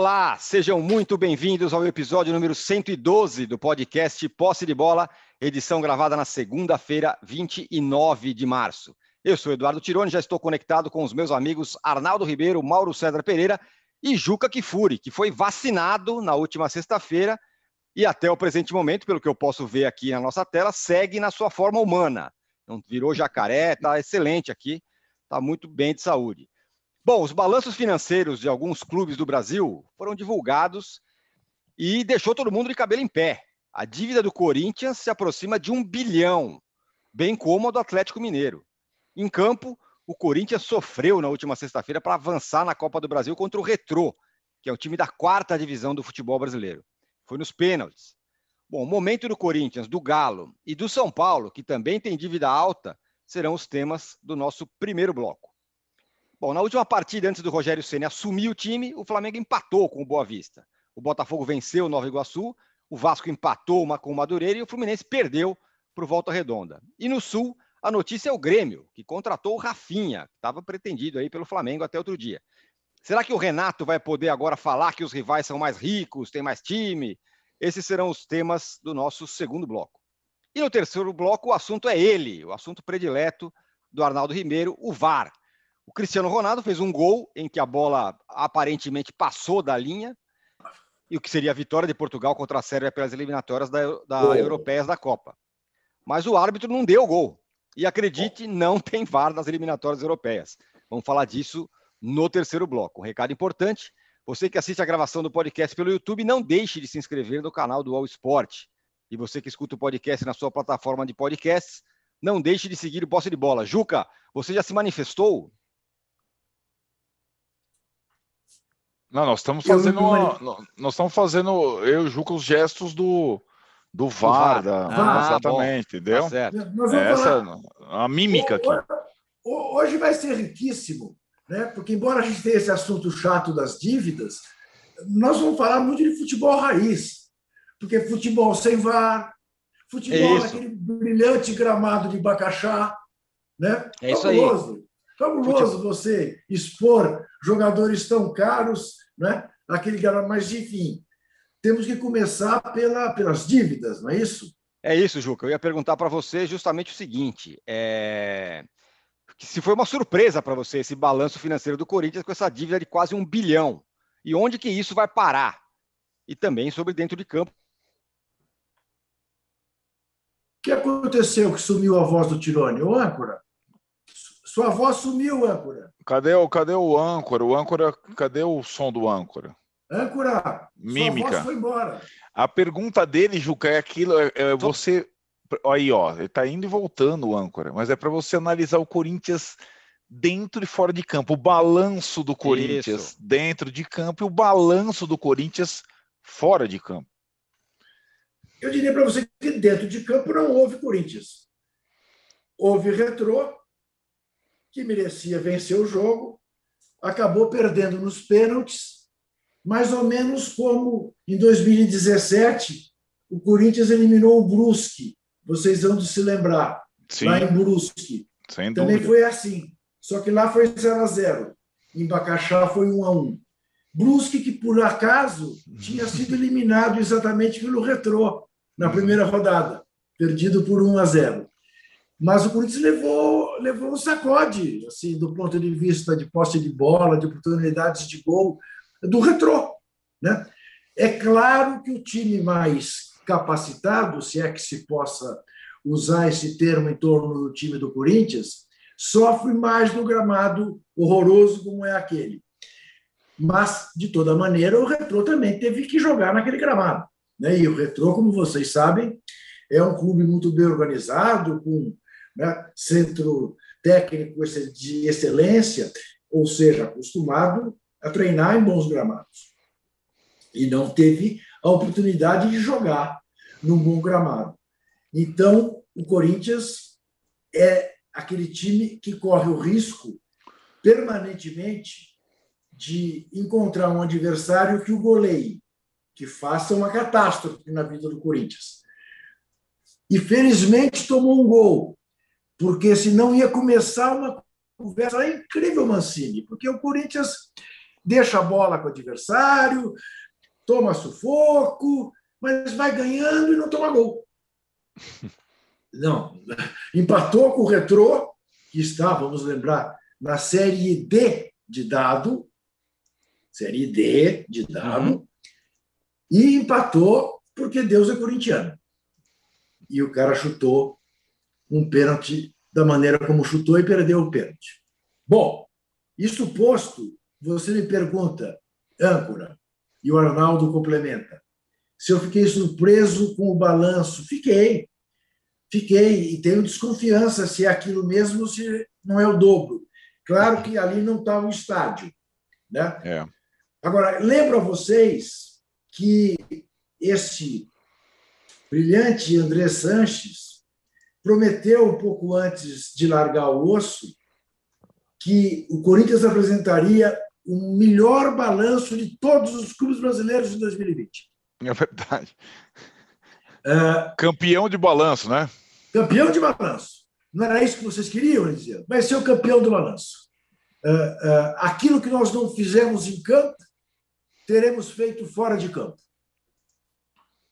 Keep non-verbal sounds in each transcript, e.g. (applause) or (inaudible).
Olá, sejam muito bem-vindos ao episódio número 112 do podcast Posse de Bola, edição gravada na segunda-feira, 29 de março. Eu sou Eduardo Tironi, já estou conectado com os meus amigos Arnaldo Ribeiro, Mauro César Pereira e Juca Kifuri, que foi vacinado na última sexta-feira e até o presente momento, pelo que eu posso ver aqui na nossa tela, segue na sua forma humana. Não virou jacaré, está excelente aqui, está muito bem de saúde. Bom, os balanços financeiros de alguns clubes do Brasil foram divulgados e deixou todo mundo de cabelo em pé. A dívida do Corinthians se aproxima de um bilhão, bem como a do Atlético Mineiro. Em campo, o Corinthians sofreu na última sexta-feira para avançar na Copa do Brasil contra o Retrô, que é o time da quarta divisão do futebol brasileiro. Foi nos pênaltis. Bom, o momento do Corinthians, do Galo e do São Paulo, que também tem dívida alta, serão os temas do nosso primeiro bloco. Bom, na última partida, antes do Rogério Senna assumir o time, o Flamengo empatou com o Boa Vista. O Botafogo venceu o Nova Iguaçu, o Vasco empatou uma com o Madureira e o Fluminense perdeu para o Volta Redonda. E no Sul, a notícia é o Grêmio, que contratou o Rafinha, que estava pretendido aí pelo Flamengo até outro dia. Será que o Renato vai poder agora falar que os rivais são mais ricos, tem mais time? Esses serão os temas do nosso segundo bloco. E no terceiro bloco, o assunto é ele, o assunto predileto do Arnaldo Ribeiro, o VAR. O Cristiano Ronaldo fez um gol em que a bola aparentemente passou da linha, e o que seria a vitória de Portugal contra a Sérvia pelas eliminatórias da, da europeias da Copa. Mas o árbitro não deu gol. E acredite, não tem VAR nas eliminatórias europeias. Vamos falar disso no terceiro bloco. Um recado importante: você que assiste a gravação do podcast pelo YouTube, não deixe de se inscrever no canal do All Sport. E você que escuta o podcast na sua plataforma de podcasts, não deixe de seguir o Posse de Bola. Juca, você já se manifestou? Não, nós estamos fazendo. Uma, nós estamos fazendo, eu o Juca, os gestos do, do VAR. Da, ah, exatamente, bom. entendeu? Tá certo. Essa falar... a mímica aqui. Hoje vai ser riquíssimo, né? porque, embora a gente tenha esse assunto chato das dívidas, nós vamos falar muito de futebol raiz. Porque futebol sem VAR, futebol naquele brilhante gramado de Bacaxá. Né? É isso Fabuloso. aí. Fabuloso você expor jogadores tão caros, né? Aquele cara, mas enfim, temos que começar pela, pelas dívidas, não é isso? É isso, Juca. Eu ia perguntar para você justamente o seguinte: é... se foi uma surpresa para você esse balanço financeiro do Corinthians com essa dívida de quase um bilhão, e onde que isso vai parar? E também sobre dentro de campo. O que aconteceu que sumiu a voz do Tirone? Ô, âncora, sua voz sumiu, âncora. Cadê o, cadê o âncora? O âncora, cadê o som do âncora? Âncora, Mímica. sua voz foi embora. A pergunta dele, Juca, é aquilo, é, é você... Aí, ó, ele tá indo e voltando o âncora, mas é para você analisar o Corinthians dentro e fora de campo, o balanço do Corinthians Isso. dentro de campo e o balanço do Corinthians fora de campo. Eu diria para você que dentro de campo não houve Corinthians. Houve retrô, que merecia vencer o jogo, acabou perdendo nos pênaltis, mais ou menos como em 2017 o Corinthians eliminou o Brusque. Vocês vão se lembrar, Sim. lá em Brusque. Também foi assim. Só que lá foi 0 a 0 Em Bacaxá foi 1 a 1 Brusque, que por acaso tinha sido eliminado exatamente pelo Retrô na primeira rodada, perdido por 1 a 0. Mas o Corinthians levou, levou um sacode, assim, do ponto de vista de posse de bola, de oportunidades de gol, do retrô. Né? É claro que o time mais capacitado, se é que se possa usar esse termo em torno do time do Corinthians, sofre mais no gramado horroroso como é aquele. Mas, de toda maneira, o Retrô também teve que jogar naquele gramado. Né? E o Retrô, como vocês sabem, é um clube muito bem organizado, com né? centro técnico de excelência, ou seja, acostumado a treinar em bons gramados. E não teve a oportunidade de jogar num bom gramado. Então, o Corinthians é aquele time que corre o risco permanentemente de encontrar um adversário que o goleie, que faça uma catástrofe na vida do Corinthians. E felizmente tomou um gol porque senão ia começar uma conversa incrível, Mancini, porque o Corinthians deixa a bola com o adversário, toma sufoco, mas vai ganhando e não toma gol. (laughs) Não, empatou com o Retrô, que está, vamos lembrar, na Série D de dado, Série D de dado, uhum. e empatou porque Deus é corintiano. E o cara chutou um pênalti da maneira como chutou e perdeu o pênalti. Bom, isso posto, você me pergunta, âncora, e o Arnaldo complementa, se eu fiquei surpreso com o balanço. Fiquei. Fiquei e tenho desconfiança se é aquilo mesmo se não é o dobro. Claro que ali não está o estádio. Né? É. Agora, lembro a vocês que esse brilhante André Sanches prometeu um pouco antes de largar o osso que o Corinthians apresentaria o melhor balanço de todos os clubes brasileiros de 2020. É verdade. É, campeão de balanço, né? Campeão de balanço. Não era isso que vocês queriam, dizer? Vai ser o campeão do balanço. É, é, aquilo que nós não fizemos em campo, teremos feito fora de campo.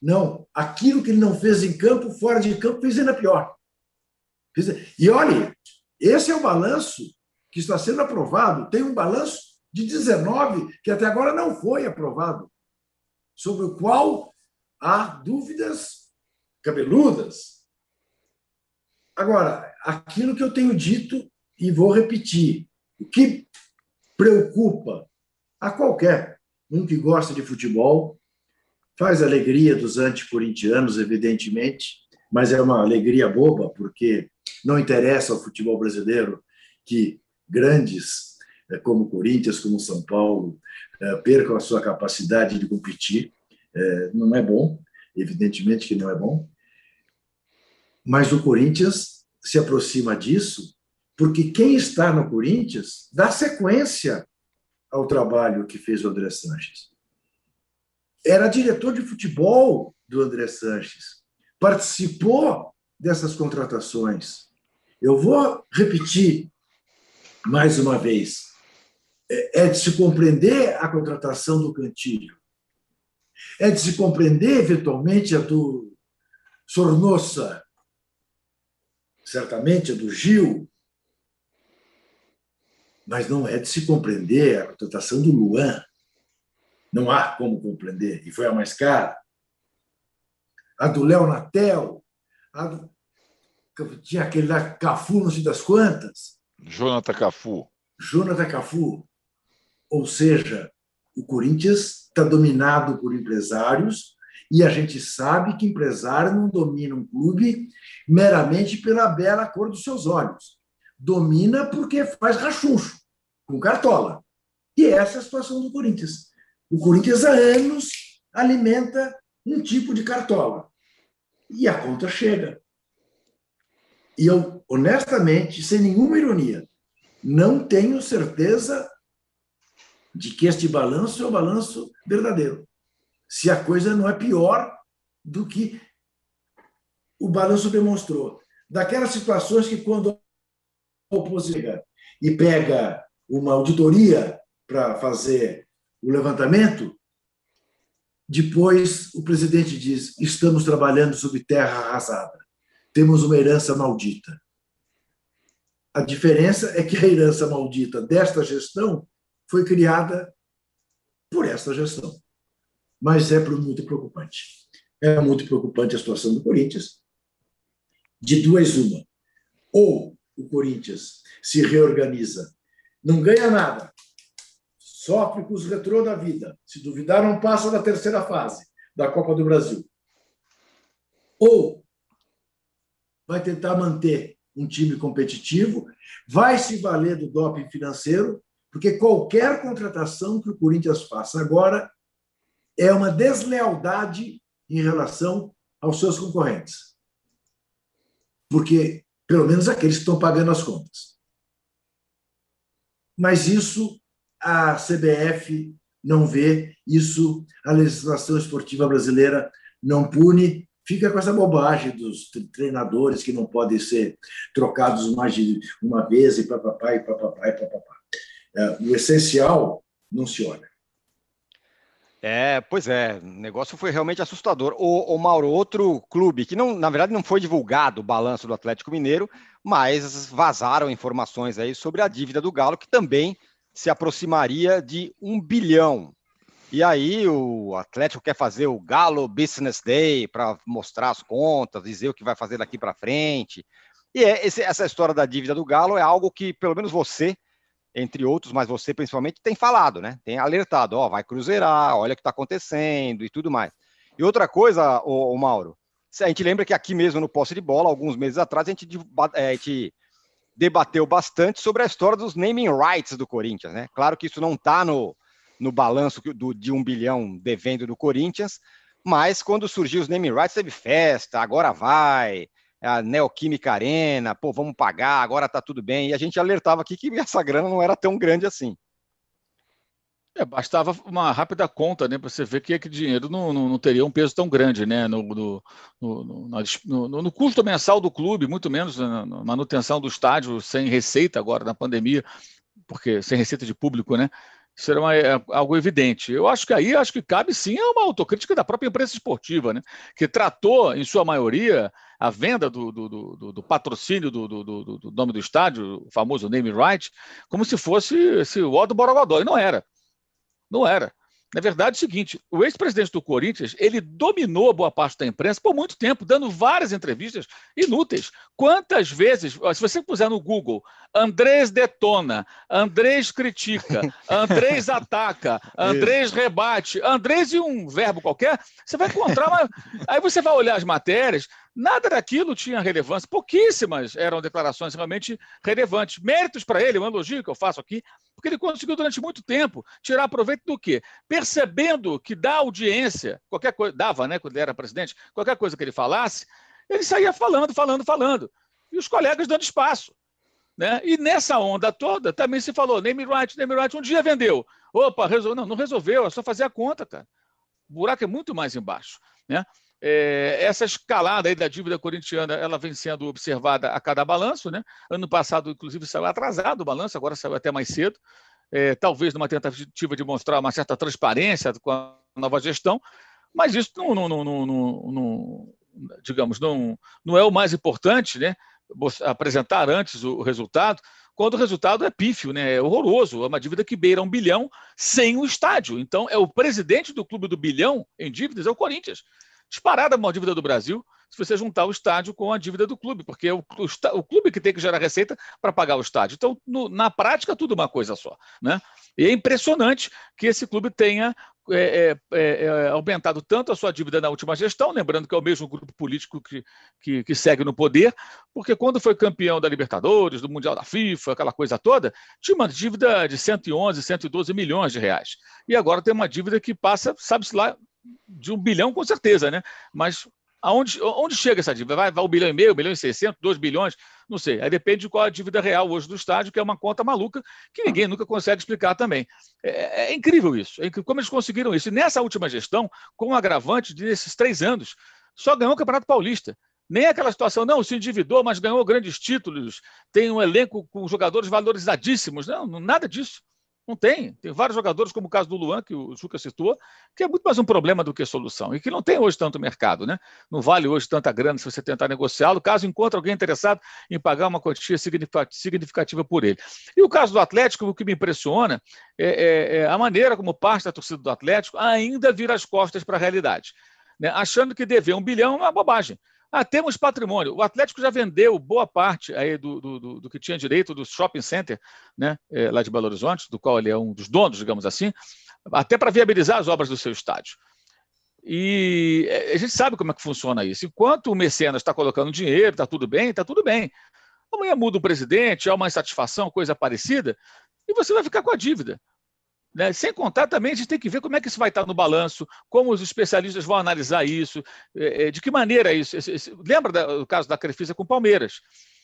Não, aquilo que ele não fez em campo, fora de campo, fez ainda pior. E olhe, esse é o balanço que está sendo aprovado. Tem um balanço de 19 que até agora não foi aprovado, sobre o qual há dúvidas cabeludas. Agora, aquilo que eu tenho dito e vou repetir, o que preocupa a qualquer um que gosta de futebol, faz alegria dos anticorintianos, evidentemente, mas é uma alegria boba, porque não interessa ao futebol brasileiro que grandes eh, como Corinthians, como São Paulo, eh, percam a sua capacidade de competir. Eh, não é bom, evidentemente que não é bom. Mas o Corinthians se aproxima disso porque quem está no Corinthians dá sequência ao trabalho que fez o André Sanches. Era diretor de futebol do André Sanches, participou dessas contratações. Eu vou repetir mais uma vez. É, é de se compreender a contratação do Cantilho. É de se compreender, eventualmente, a do Sornossa, certamente a do Gil, mas não é de se compreender a contratação do Luan. Não há como compreender, e foi a mais cara. A do Léo Natel, a do... tinha aquele lá, Cafu, não sei das quantas. Jonathan Cafu. Jonathan Cafu. Ou seja, o Corinthians está dominado por empresários e a gente sabe que empresário não domina um clube meramente pela bela cor dos seus olhos domina porque faz rachuncho, com cartola. E essa é a situação do Corinthians. O Corinthians há anos alimenta um tipo de cartola. E a conta chega. E eu, honestamente, sem nenhuma ironia, não tenho certeza de que este balanço é o balanço verdadeiro. Se a coisa não é pior do que o balanço demonstrou. Daquelas situações que, quando oposição e pega uma auditoria para fazer o levantamento, depois o presidente diz: estamos trabalhando sob terra arrasada, temos uma herança maldita. A diferença é que a herança maldita desta gestão foi criada por esta gestão. Mas é muito preocupante. É muito preocupante a situação do Corinthians. De duas, uma. Ou o Corinthians se reorganiza, não ganha nada, sofre com os retrô da vida, se duvidar, não passa da terceira fase da Copa do Brasil. Ou vai tentar manter um time competitivo, vai se valer do doping financeiro, porque qualquer contratação que o Corinthians faça agora é uma deslealdade em relação aos seus concorrentes. Porque pelo menos aqueles que estão pagando as contas. Mas isso a CBF não vê, isso a legislação esportiva brasileira não pune. Fica com essa bobagem dos treinadores que não podem ser trocados mais de uma vez e papapá e papapá e papapá. É, o essencial não se olha. É, pois é, o negócio foi realmente assustador. O, o Mauro, outro clube que não, na verdade, não foi divulgado o balanço do Atlético Mineiro, mas vazaram informações aí sobre a dívida do Galo, que também se aproximaria de um bilhão. E aí o Atlético quer fazer o Galo Business Day para mostrar as contas, dizer o que vai fazer daqui para frente. E é, esse, essa história da dívida do Galo é algo que, pelo menos você, entre outros, mas você principalmente, tem falado, né? Tem alertado, ó, vai cruzeirar, olha o que está acontecendo e tudo mais. E outra coisa, o, Mauro, a gente lembra que aqui mesmo no posse de bola, alguns meses atrás, a gente, é, a gente debateu bastante sobre a história dos naming rights do Corinthians, né? Claro que isso não está no, no balanço do, de um bilhão devendo do Corinthians, mas quando surgiu os naming rights, teve festa, agora vai, a Neoquímica Arena, pô, vamos pagar, agora tá tudo bem. E a gente alertava aqui que (laughs) essa grana não era tão grande assim. É, bastava uma rápida conta, né, para você ver que aquele dinheiro não, não, não, teria um peso tão grande, né, no, no, no, no, custo mensal do clube, muito menos na, na manutenção do estádio sem receita agora na pandemia, porque sem receita de público, né, era uma, é, algo evidente. Eu acho que aí acho que cabe sim uma autocrítica da própria imprensa esportiva, né, que tratou, em sua maioria, a venda do, do, do, do patrocínio do, nome do estádio, o famoso name right, como se fosse esse, O do Borogodó, e não era. Não era. Na verdade, é o seguinte: o ex-presidente do Corinthians ele dominou boa parte da imprensa por muito tempo, dando várias entrevistas inúteis. Quantas vezes, se você puser no Google, Andrés detona, Andrés critica, (laughs) Andrés ataca, Andrés rebate, Andrés e um verbo qualquer, você vai encontrar uma... (laughs) Aí você vai olhar as matérias, Nada daquilo tinha relevância, pouquíssimas eram declarações realmente relevantes. Méritos para ele, um elogio que eu faço aqui, porque ele conseguiu durante muito tempo tirar proveito do quê? Percebendo que da audiência, qualquer coisa, dava, né, quando ele era presidente, qualquer coisa que ele falasse, ele saía falando, falando, falando. E os colegas dando espaço. Né? E nessa onda toda também se falou, name right, name right, um dia vendeu. Opa, resolveu. Não, não resolveu, é só fazer a conta, cara. O buraco é muito mais embaixo. Né? É, essa escalada aí da dívida corintiana ela vem sendo observada a cada balanço. Né? Ano passado, inclusive, saiu atrasado o balanço, agora saiu até mais cedo. É, talvez numa tentativa de mostrar uma certa transparência com a nova gestão, mas isso não, não, não, não digamos, não, não é o mais importante, né? apresentar antes o resultado, quando o resultado é pífio, né? é horroroso, é uma dívida que beira um bilhão sem o estádio. Então, é o presidente do clube do bilhão em dívidas, é o Corinthians disparada a maior dívida do Brasil se você juntar o estádio com a dívida do clube, porque é o, o, o clube que tem que gerar receita para pagar o estádio. Então, no, na prática, tudo uma coisa só. Né? E é impressionante que esse clube tenha é, é, é, é, aumentado tanto a sua dívida na última gestão, lembrando que é o mesmo grupo político que, que, que, segue no poder, porque quando foi campeão da Libertadores, do Mundial da FIFA, aquela coisa toda, tinha uma dívida de 111, 112 milhões de reais. E agora tem uma dívida que passa, sabe-se lá, de um bilhão, com certeza, né? Mas aonde, onde chega essa dívida? Vai, vai um bilhão e meio, um bilhão e seiscentos, dois bilhões? Não sei. Aí depende de qual é a dívida real hoje do estádio, que é uma conta maluca que ninguém nunca consegue explicar também. É, é incrível isso. É incrível. Como eles conseguiram isso? E nessa última gestão, com o agravante desses três anos, só ganhou o Campeonato Paulista. Nem aquela situação, não, se endividou, mas ganhou grandes títulos, tem um elenco com jogadores valorizadíssimos. Não, nada disso. Não tem. Tem vários jogadores, como o caso do Luan, que o Juca citou, que é muito mais um problema do que solução e que não tem hoje tanto mercado. Né? Não vale hoje tanta grana se você tentar negociá-lo, caso encontre alguém interessado em pagar uma quantia significativa por ele. E o caso do Atlético, o que me impressiona é, é, é a maneira como parte da torcida do Atlético ainda vira as costas para a realidade. Né? Achando que dever um bilhão é uma bobagem. Ah, temos patrimônio. O Atlético já vendeu boa parte aí do, do, do, que tinha direito do shopping center, né, é, lá de Belo Horizonte, do qual ele é um dos donos, digamos assim, até para viabilizar as obras do seu estádio. E é, a gente sabe como é que funciona isso. Enquanto o mecenas está colocando dinheiro, está tudo bem, está tudo bem. Amanhã muda o presidente, há uma insatisfação, coisa parecida, e você vai ficar com a dívida. Né? Sem contar também, a gente tem que ver como é que isso vai estar no balanço, como os especialistas vão analisar isso, é, é, de que maneira isso. Lembra do caso da Crefisa com o Palmeiras?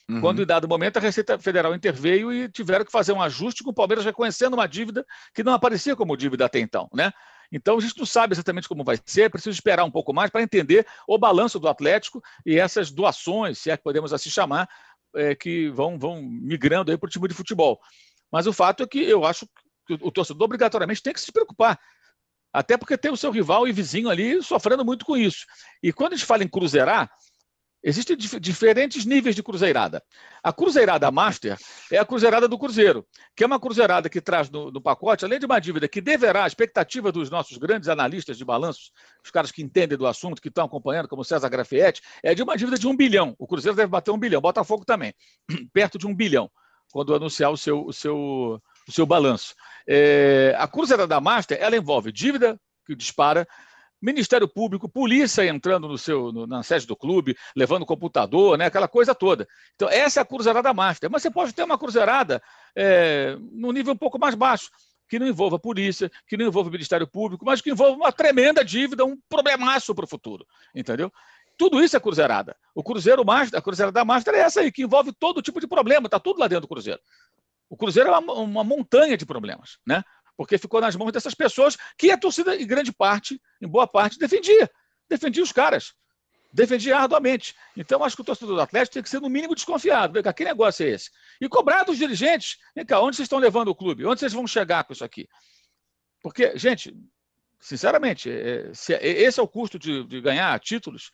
Uhum. Quando, em dado momento, a Receita Federal interveio e tiveram que fazer um ajuste com o Palmeiras reconhecendo uma dívida que não aparecia como dívida até então. Né? Então, a gente não sabe exatamente como vai ser, é preciso esperar um pouco mais para entender o balanço do Atlético e essas doações, se é que podemos assim chamar, é, que vão, vão migrando para o time de futebol. Mas o fato é que eu acho o torcedor obrigatoriamente tem que se preocupar. Até porque tem o seu rival e vizinho ali sofrendo muito com isso. E quando a gente fala em cruzeirar, Existem dif diferentes níveis de cruzeirada. A cruzeirada master é a cruzeirada do Cruzeiro, que é uma cruzeirada que traz no, no, pacote, além de uma dívida que deverá, a expectativa dos nossos grandes analistas de balanços, os caras que entendem do assunto, que estão acompanhando, como César Grafietti, é de uma dívida de um bilhão. O Cruzeiro deve bater um bilhão, Botafogo também, (clears throat) perto de um bilhão, quando anunciar o seu, o seu, o seu balanço. É, a cruzeirada master, ela envolve dívida que dispara, Ministério Público, polícia entrando no seu, no, na sede do clube, levando computador, né, aquela coisa toda. Então, essa é a cruzeirada master. Mas você pode ter uma cruzeirada é, no nível um pouco mais baixo, que não envolva polícia, que não envolva Ministério Público, mas que envolva uma tremenda dívida, um problemaço para o futuro. Entendeu? Tudo isso é cruzeirada. O Cruzeiro Master, a Cruzeirada Master é essa aí, que envolve todo tipo de problema, está tudo lá dentro do Cruzeiro. O Cruzeiro é uma, uma montanha de problemas, né? porque ficou nas mãos dessas pessoas que a torcida, em grande parte, em boa parte, defendia. Defendia os caras. Defendia arduamente. Então, acho que o torcedor do Atlético tem que ser, no mínimo, desconfiado. Vem cá, que negócio é esse? E cobrar dos dirigentes. Vem cá, onde vocês estão levando o clube? Onde vocês vão chegar com isso aqui? Porque, gente, sinceramente, é, é, esse é o custo de, de ganhar títulos,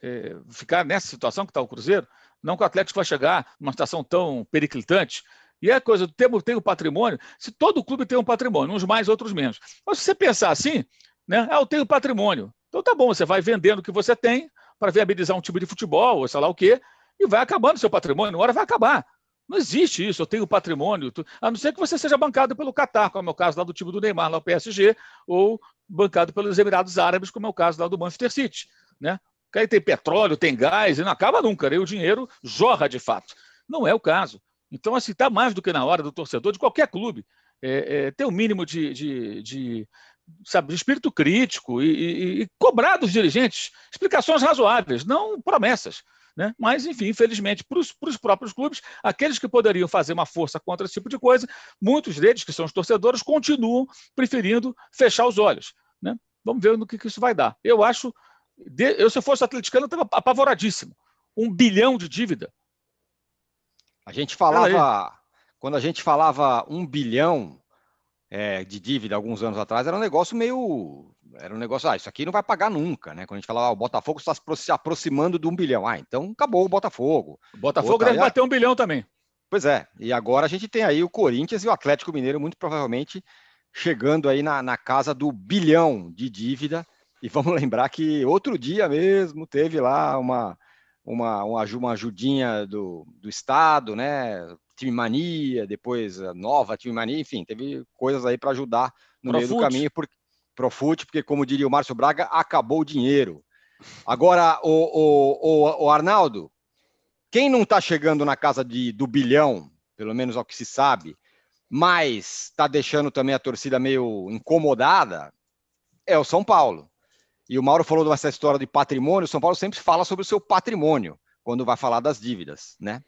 é, ficar nessa situação que está o Cruzeiro, não que o Atlético vai chegar numa situação tão periclitante, e é coisa, tem, o patrimônio, se todo clube tem um patrimônio, uns mais, outros menos. Mas se você pensar assim, né? Ah, eu tenho patrimônio. Então tá bom, você vai vendendo o que você tem para viabilizar um time de futebol, ou sei lá o quê, e vai acabando seu patrimônio, uma hora vai acabar. Não existe isso, eu tenho patrimônio, a não ser que você seja bancado pelo Qatar, como é o caso lá do time do Neymar, lá o PSG, ou bancado pelos Emirados Árabes, como é o caso lá do Manchester City. Né? Porque aí tem petróleo, tem gás, e não acaba nunca, né? o dinheiro jorra de fato. Não é o caso. Então, assim, está mais do que na hora do torcedor de qualquer clube é, é, ter o um mínimo de, de, de, sabe, de espírito crítico e, e, e, cobrar dos dirigentes explicações razoáveis, não promessas. Né? Mas, enfim, infelizmente, para os próprios clubes, aqueles que poderiam fazer uma força contra esse tipo de coisa, muitos deles, que são os torcedores, continuam preferindo fechar os olhos. Né? Vamos ver no que, que isso vai dar. Eu acho, eu se eu fosse atleticano, eu estava apavoradíssimo. Um bilhão de dívida a gente falava, quando a gente falava um bilhão é, de dívida alguns anos atrás, era um negócio meio. Era um negócio, ah, isso aqui não vai pagar nunca, né? Quando a gente falava, ah, o Botafogo está se aproximando de um bilhão. Ah, então acabou o Botafogo. O Botafogo Outra, deve bater um bilhão também. Pois é, e agora a gente tem aí o Corinthians e o Atlético Mineiro, muito provavelmente chegando aí na, na casa do bilhão de dívida. E vamos (laughs) lembrar que outro dia mesmo teve lá uma, uma, uma, ajudinha do, do Estado, né? Time Mania, depois a nova Time Mania, enfim, teve coisas aí para ajudar no meio do caminho por, Profute, porque, como diria o Márcio Braga, acabou o dinheiro. Agora, o, o, o, o Arnaldo, quem não está chegando na casa de, do bilhão, pelo menos ao que se sabe, mas está deixando também a torcida meio incomodada, é o São Paulo. E o Mauro falou dessa história de patrimônio. O São Paulo sempre fala sobre o seu patrimônio quando vai falar das dívidas, né?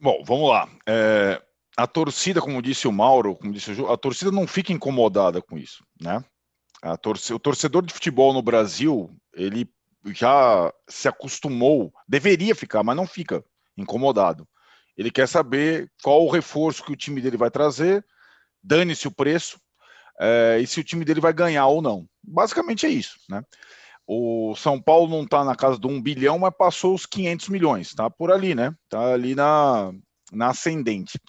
Bom, vamos lá. É, a torcida, como disse o Mauro, como disse o Ju, a torcida não fica incomodada com isso, né? O torcedor de futebol no Brasil, ele já se acostumou, deveria ficar, mas não fica incomodado. Ele quer saber qual o reforço que o time dele vai trazer, dane-se o preço, é, e se o time dele vai ganhar ou não. Basicamente é isso, né? O São Paulo não está na casa do 1 bilhão, mas passou os 500 milhões, tá por ali, né? Tá ali na, na ascendente.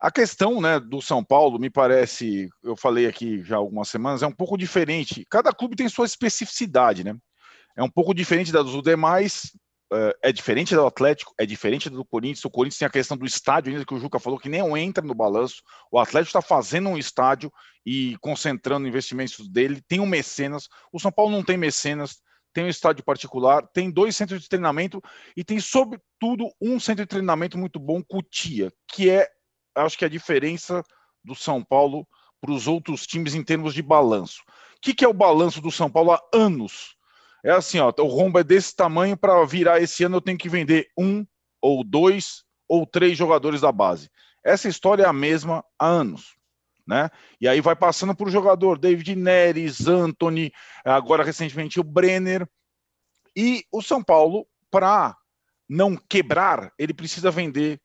A questão né, do São Paulo, me parece, eu falei aqui já algumas semanas, é um pouco diferente. Cada clube tem sua especificidade, né? É um pouco diferente das dos demais, é diferente do Atlético, é diferente do Corinthians. O Corinthians tem a questão do estádio, ainda que o Juca falou que nem entra no balanço. O Atlético está fazendo um estádio e concentrando investimentos dele. Tem um mecenas. O São Paulo não tem mecenas, tem um estádio particular, tem dois centros de treinamento e tem, sobretudo, um centro de treinamento muito bom, Cutia, que é, acho que a diferença do São Paulo para os outros times em termos de balanço. O que, que é o balanço do São Paulo há anos? É assim, ó, o rombo é desse tamanho para virar esse ano eu tenho que vender um ou dois ou três jogadores da base. Essa história é a mesma há anos. Né? E aí vai passando por jogador, David Neres, Anthony, agora recentemente o Brenner. E o São Paulo, para não quebrar, ele precisa vender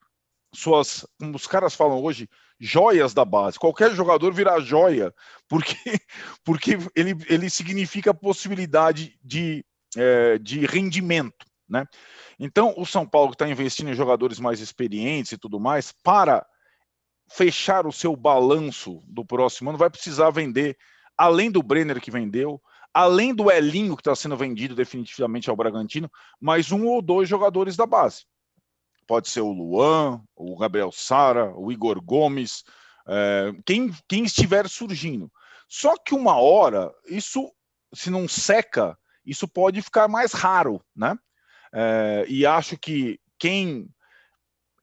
suas, como os caras falam hoje, joias da base. Qualquer jogador virar joia, porque, (laughs) porque ele, ele significa possibilidade de, é, de rendimento. Né? Então, o São Paulo está investindo em jogadores mais experientes e tudo mais, para fechar o seu balanço do próximo ano, vai precisar vender, além do Brenner que vendeu, além do Elinho que está sendo vendido definitivamente ao Bragantino, mais um ou dois jogadores da base. Pode ser o Luan, o Gabriel Sara, o Igor Gomes, é, quem, quem estiver surgindo. Só que uma hora, isso, se não seca, isso pode ficar mais raro, né? É, e acho que quem,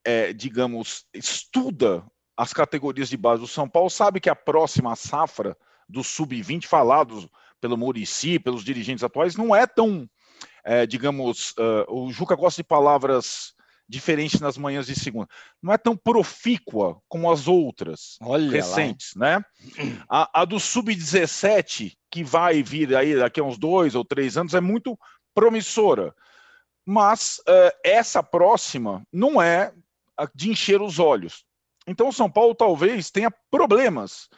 é, digamos, estuda as categorias de base do São Paulo sabe que a próxima safra do sub-20, falados pelo Murici, pelos dirigentes atuais, não é tão, é, digamos, uh, o Juca gosta de palavras diferentes nas manhãs de segunda, não é tão profícua como as outras Olha recentes, lá. né? A, a do sub-17, que vai vir aí daqui a uns dois ou três anos, é muito promissora. Mas uh, essa próxima não é de encher os olhos. Então, o São Paulo talvez tenha problemas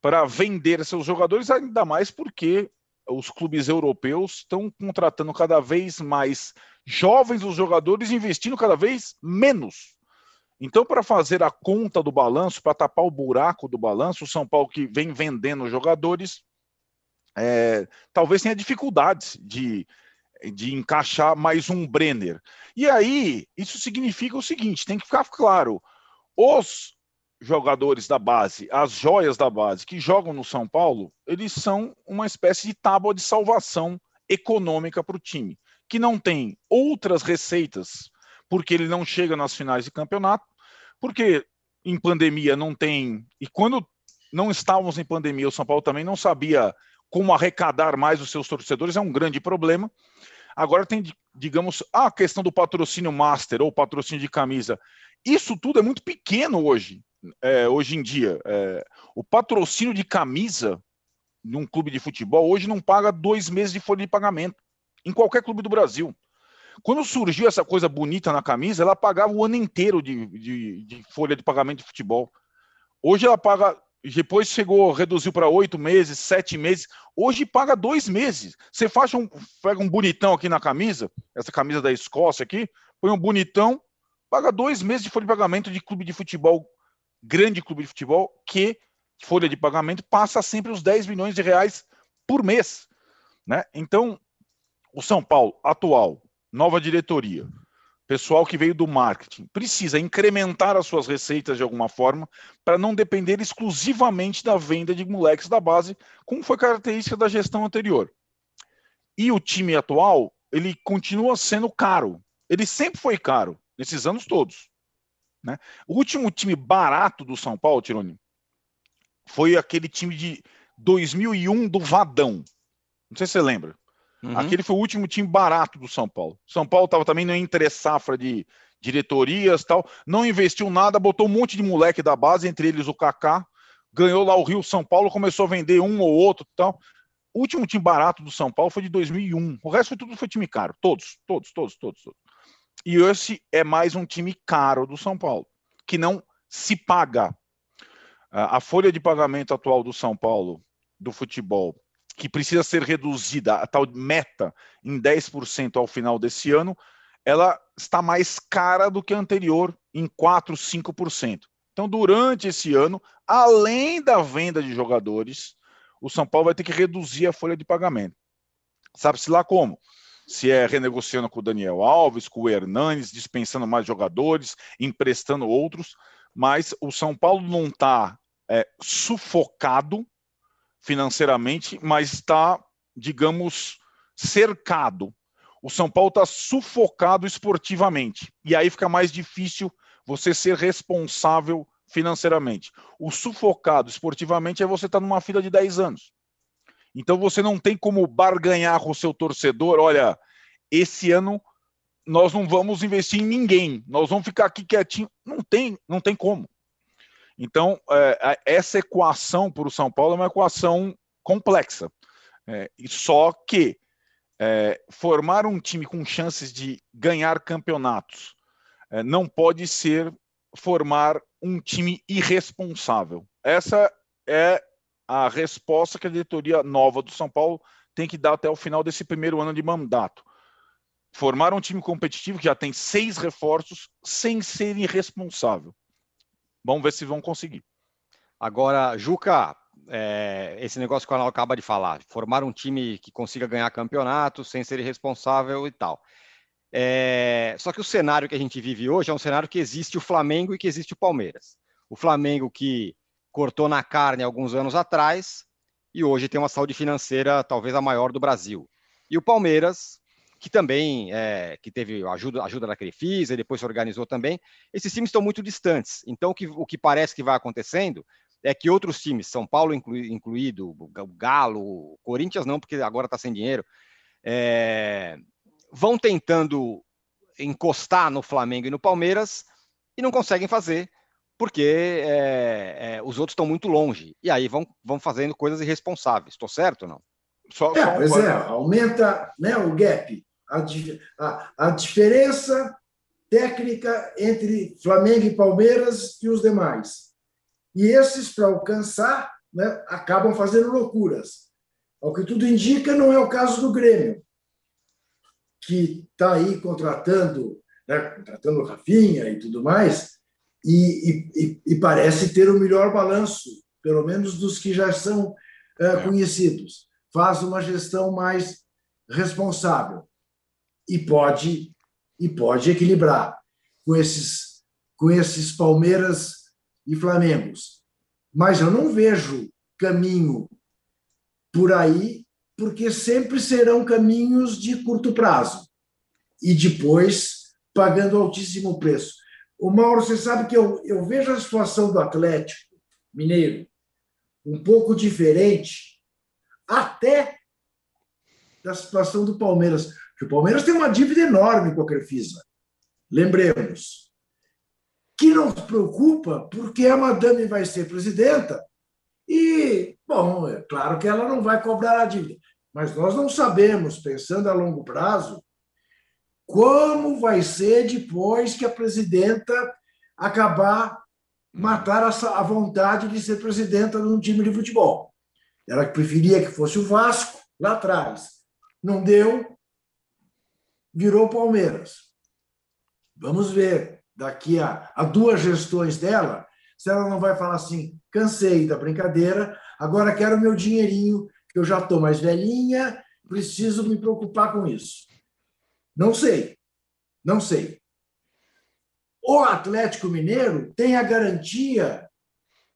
para vender seus jogadores, ainda mais porque os clubes europeus estão contratando cada vez mais jovens os jogadores, investindo cada vez menos. Então, para fazer a conta do balanço, para tapar o buraco do balanço, o São Paulo que vem vendendo jogadores, é, talvez tenha dificuldades de, de encaixar mais um Brenner. E aí, isso significa o seguinte: tem que ficar claro os jogadores da base, as joias da base que jogam no São Paulo, eles são uma espécie de tábua de salvação econômica para o time, que não tem outras receitas, porque ele não chega nas finais de campeonato, porque em pandemia não tem. E quando não estávamos em pandemia, o São Paulo também não sabia como arrecadar mais os seus torcedores, é um grande problema. Agora tem, digamos, a questão do patrocínio master ou patrocínio de camisa. Isso tudo é muito pequeno hoje, é, hoje em dia. É, o patrocínio de camisa num clube de futebol hoje não paga dois meses de folha de pagamento, em qualquer clube do Brasil. Quando surgiu essa coisa bonita na camisa, ela pagava o ano inteiro de, de, de folha de pagamento de futebol. Hoje ela paga depois chegou, reduziu para oito meses, sete meses. Hoje paga dois meses. Você faz um, pega um bonitão aqui na camisa, essa camisa da Escócia aqui, põe um bonitão, paga dois meses de folha de pagamento de clube de futebol, grande clube de futebol, que folha de pagamento passa sempre os 10 milhões de reais por mês. Né? Então, o São Paulo atual, nova diretoria, pessoal que veio do marketing, precisa incrementar as suas receitas de alguma forma para não depender exclusivamente da venda de moleques da base, como foi característica da gestão anterior. E o time atual, ele continua sendo caro. Ele sempre foi caro nesses anos todos. Né? O último time barato do São Paulo, Tironi, foi aquele time de 2001 do Vadão. Não sei se você lembra. Uhum. Aquele foi o último time barato do São Paulo. São Paulo estava também no entre safra de diretorias tal, não investiu nada, botou um monte de moleque da base, entre eles o Kaká, ganhou lá o Rio São Paulo, começou a vender um ou outro tal. O último time barato do São Paulo foi de 2001. O resto foi tudo foi time caro, todos, todos, todos, todos. todos. E esse é mais um time caro do São Paulo, que não se paga. A folha de pagamento atual do São Paulo, do futebol, que precisa ser reduzida, a tal meta, em 10% ao final desse ano, ela está mais cara do que a anterior, em 4%, 5%. Então, durante esse ano, além da venda de jogadores, o São Paulo vai ter que reduzir a folha de pagamento. Sabe-se lá como? se é renegociando com o Daniel Alves, com o Hernanes, dispensando mais jogadores, emprestando outros, mas o São Paulo não está é, sufocado financeiramente, mas está, digamos, cercado. O São Paulo está sufocado esportivamente. E aí fica mais difícil você ser responsável financeiramente. O sufocado esportivamente é você estar tá numa fila de 10 anos. Então você não tem como barganhar com o seu torcedor, olha, esse ano nós não vamos investir em ninguém, nós vamos ficar aqui quietinho. Não tem, não tem como. Então, é, essa equação para o São Paulo é uma equação complexa. É, só que é, formar um time com chances de ganhar campeonatos é, não pode ser formar um time irresponsável? Essa é a resposta que a diretoria nova do São Paulo tem que dar até o final desse primeiro ano de mandato. Formar um time competitivo que já tem seis reforços sem ser irresponsável. Vamos ver se vão conseguir. Agora, Juca, é, esse negócio que o Arnaldo acaba de falar, formar um time que consiga ganhar campeonato sem ser irresponsável e tal. É, só que o cenário que a gente vive hoje é um cenário que existe o Flamengo e que existe o Palmeiras. O Flamengo que cortou na carne alguns anos atrás e hoje tem uma saúde financeira talvez a maior do Brasil. E o Palmeiras, que também é, que teve ajuda, ajuda da Crefisa e depois se organizou também, esses times estão muito distantes. Então, o que, o que parece que vai acontecendo é que outros times, São Paulo inclu, incluído, o Galo, Corinthians não, porque agora está sem dinheiro, é, vão tentando encostar no Flamengo e no Palmeiras e não conseguem fazer, porque é, é, os outros estão muito longe. E aí vão, vão fazendo coisas irresponsáveis. Estou certo ou não? Só, é, só pois é, aumenta né, o gap, a, a, a diferença técnica entre Flamengo e Palmeiras e os demais. E esses, para alcançar, né, acabam fazendo loucuras. Ao que tudo indica, não é o caso do Grêmio, que está aí contratando, né, contratando o Rafinha e tudo mais, e, e, e, parece ter o melhor balanço, pelo menos dos que já são é, conhecidos. Faz uma gestão mais responsável e pode e pode equilibrar com esses com esses Palmeiras e Flamengos. Mas eu não vejo caminho por aí, porque sempre serão caminhos de curto prazo e depois pagando altíssimo preço. O Mauro, você sabe que eu, eu vejo a situação do Atlético Mineiro um pouco diferente, até da situação do Palmeiras. O Palmeiras tem uma dívida enorme com a Crefisa. Lembremos que não se preocupa porque a madame vai ser presidenta e, bom, é claro que ela não vai cobrar a dívida, mas nós não sabemos, pensando a longo prazo, como vai ser depois que a presidenta acabar matar a vontade de ser presidenta de um time de futebol. Ela preferia que fosse o Vasco lá atrás. Não deu, virou Palmeiras. Vamos ver daqui a, a duas gestões dela, se ela não vai falar assim, cansei da brincadeira, agora quero meu dinheirinho, que eu já estou mais velhinha, preciso me preocupar com isso. Não sei, não sei. O Atlético Mineiro tem a garantia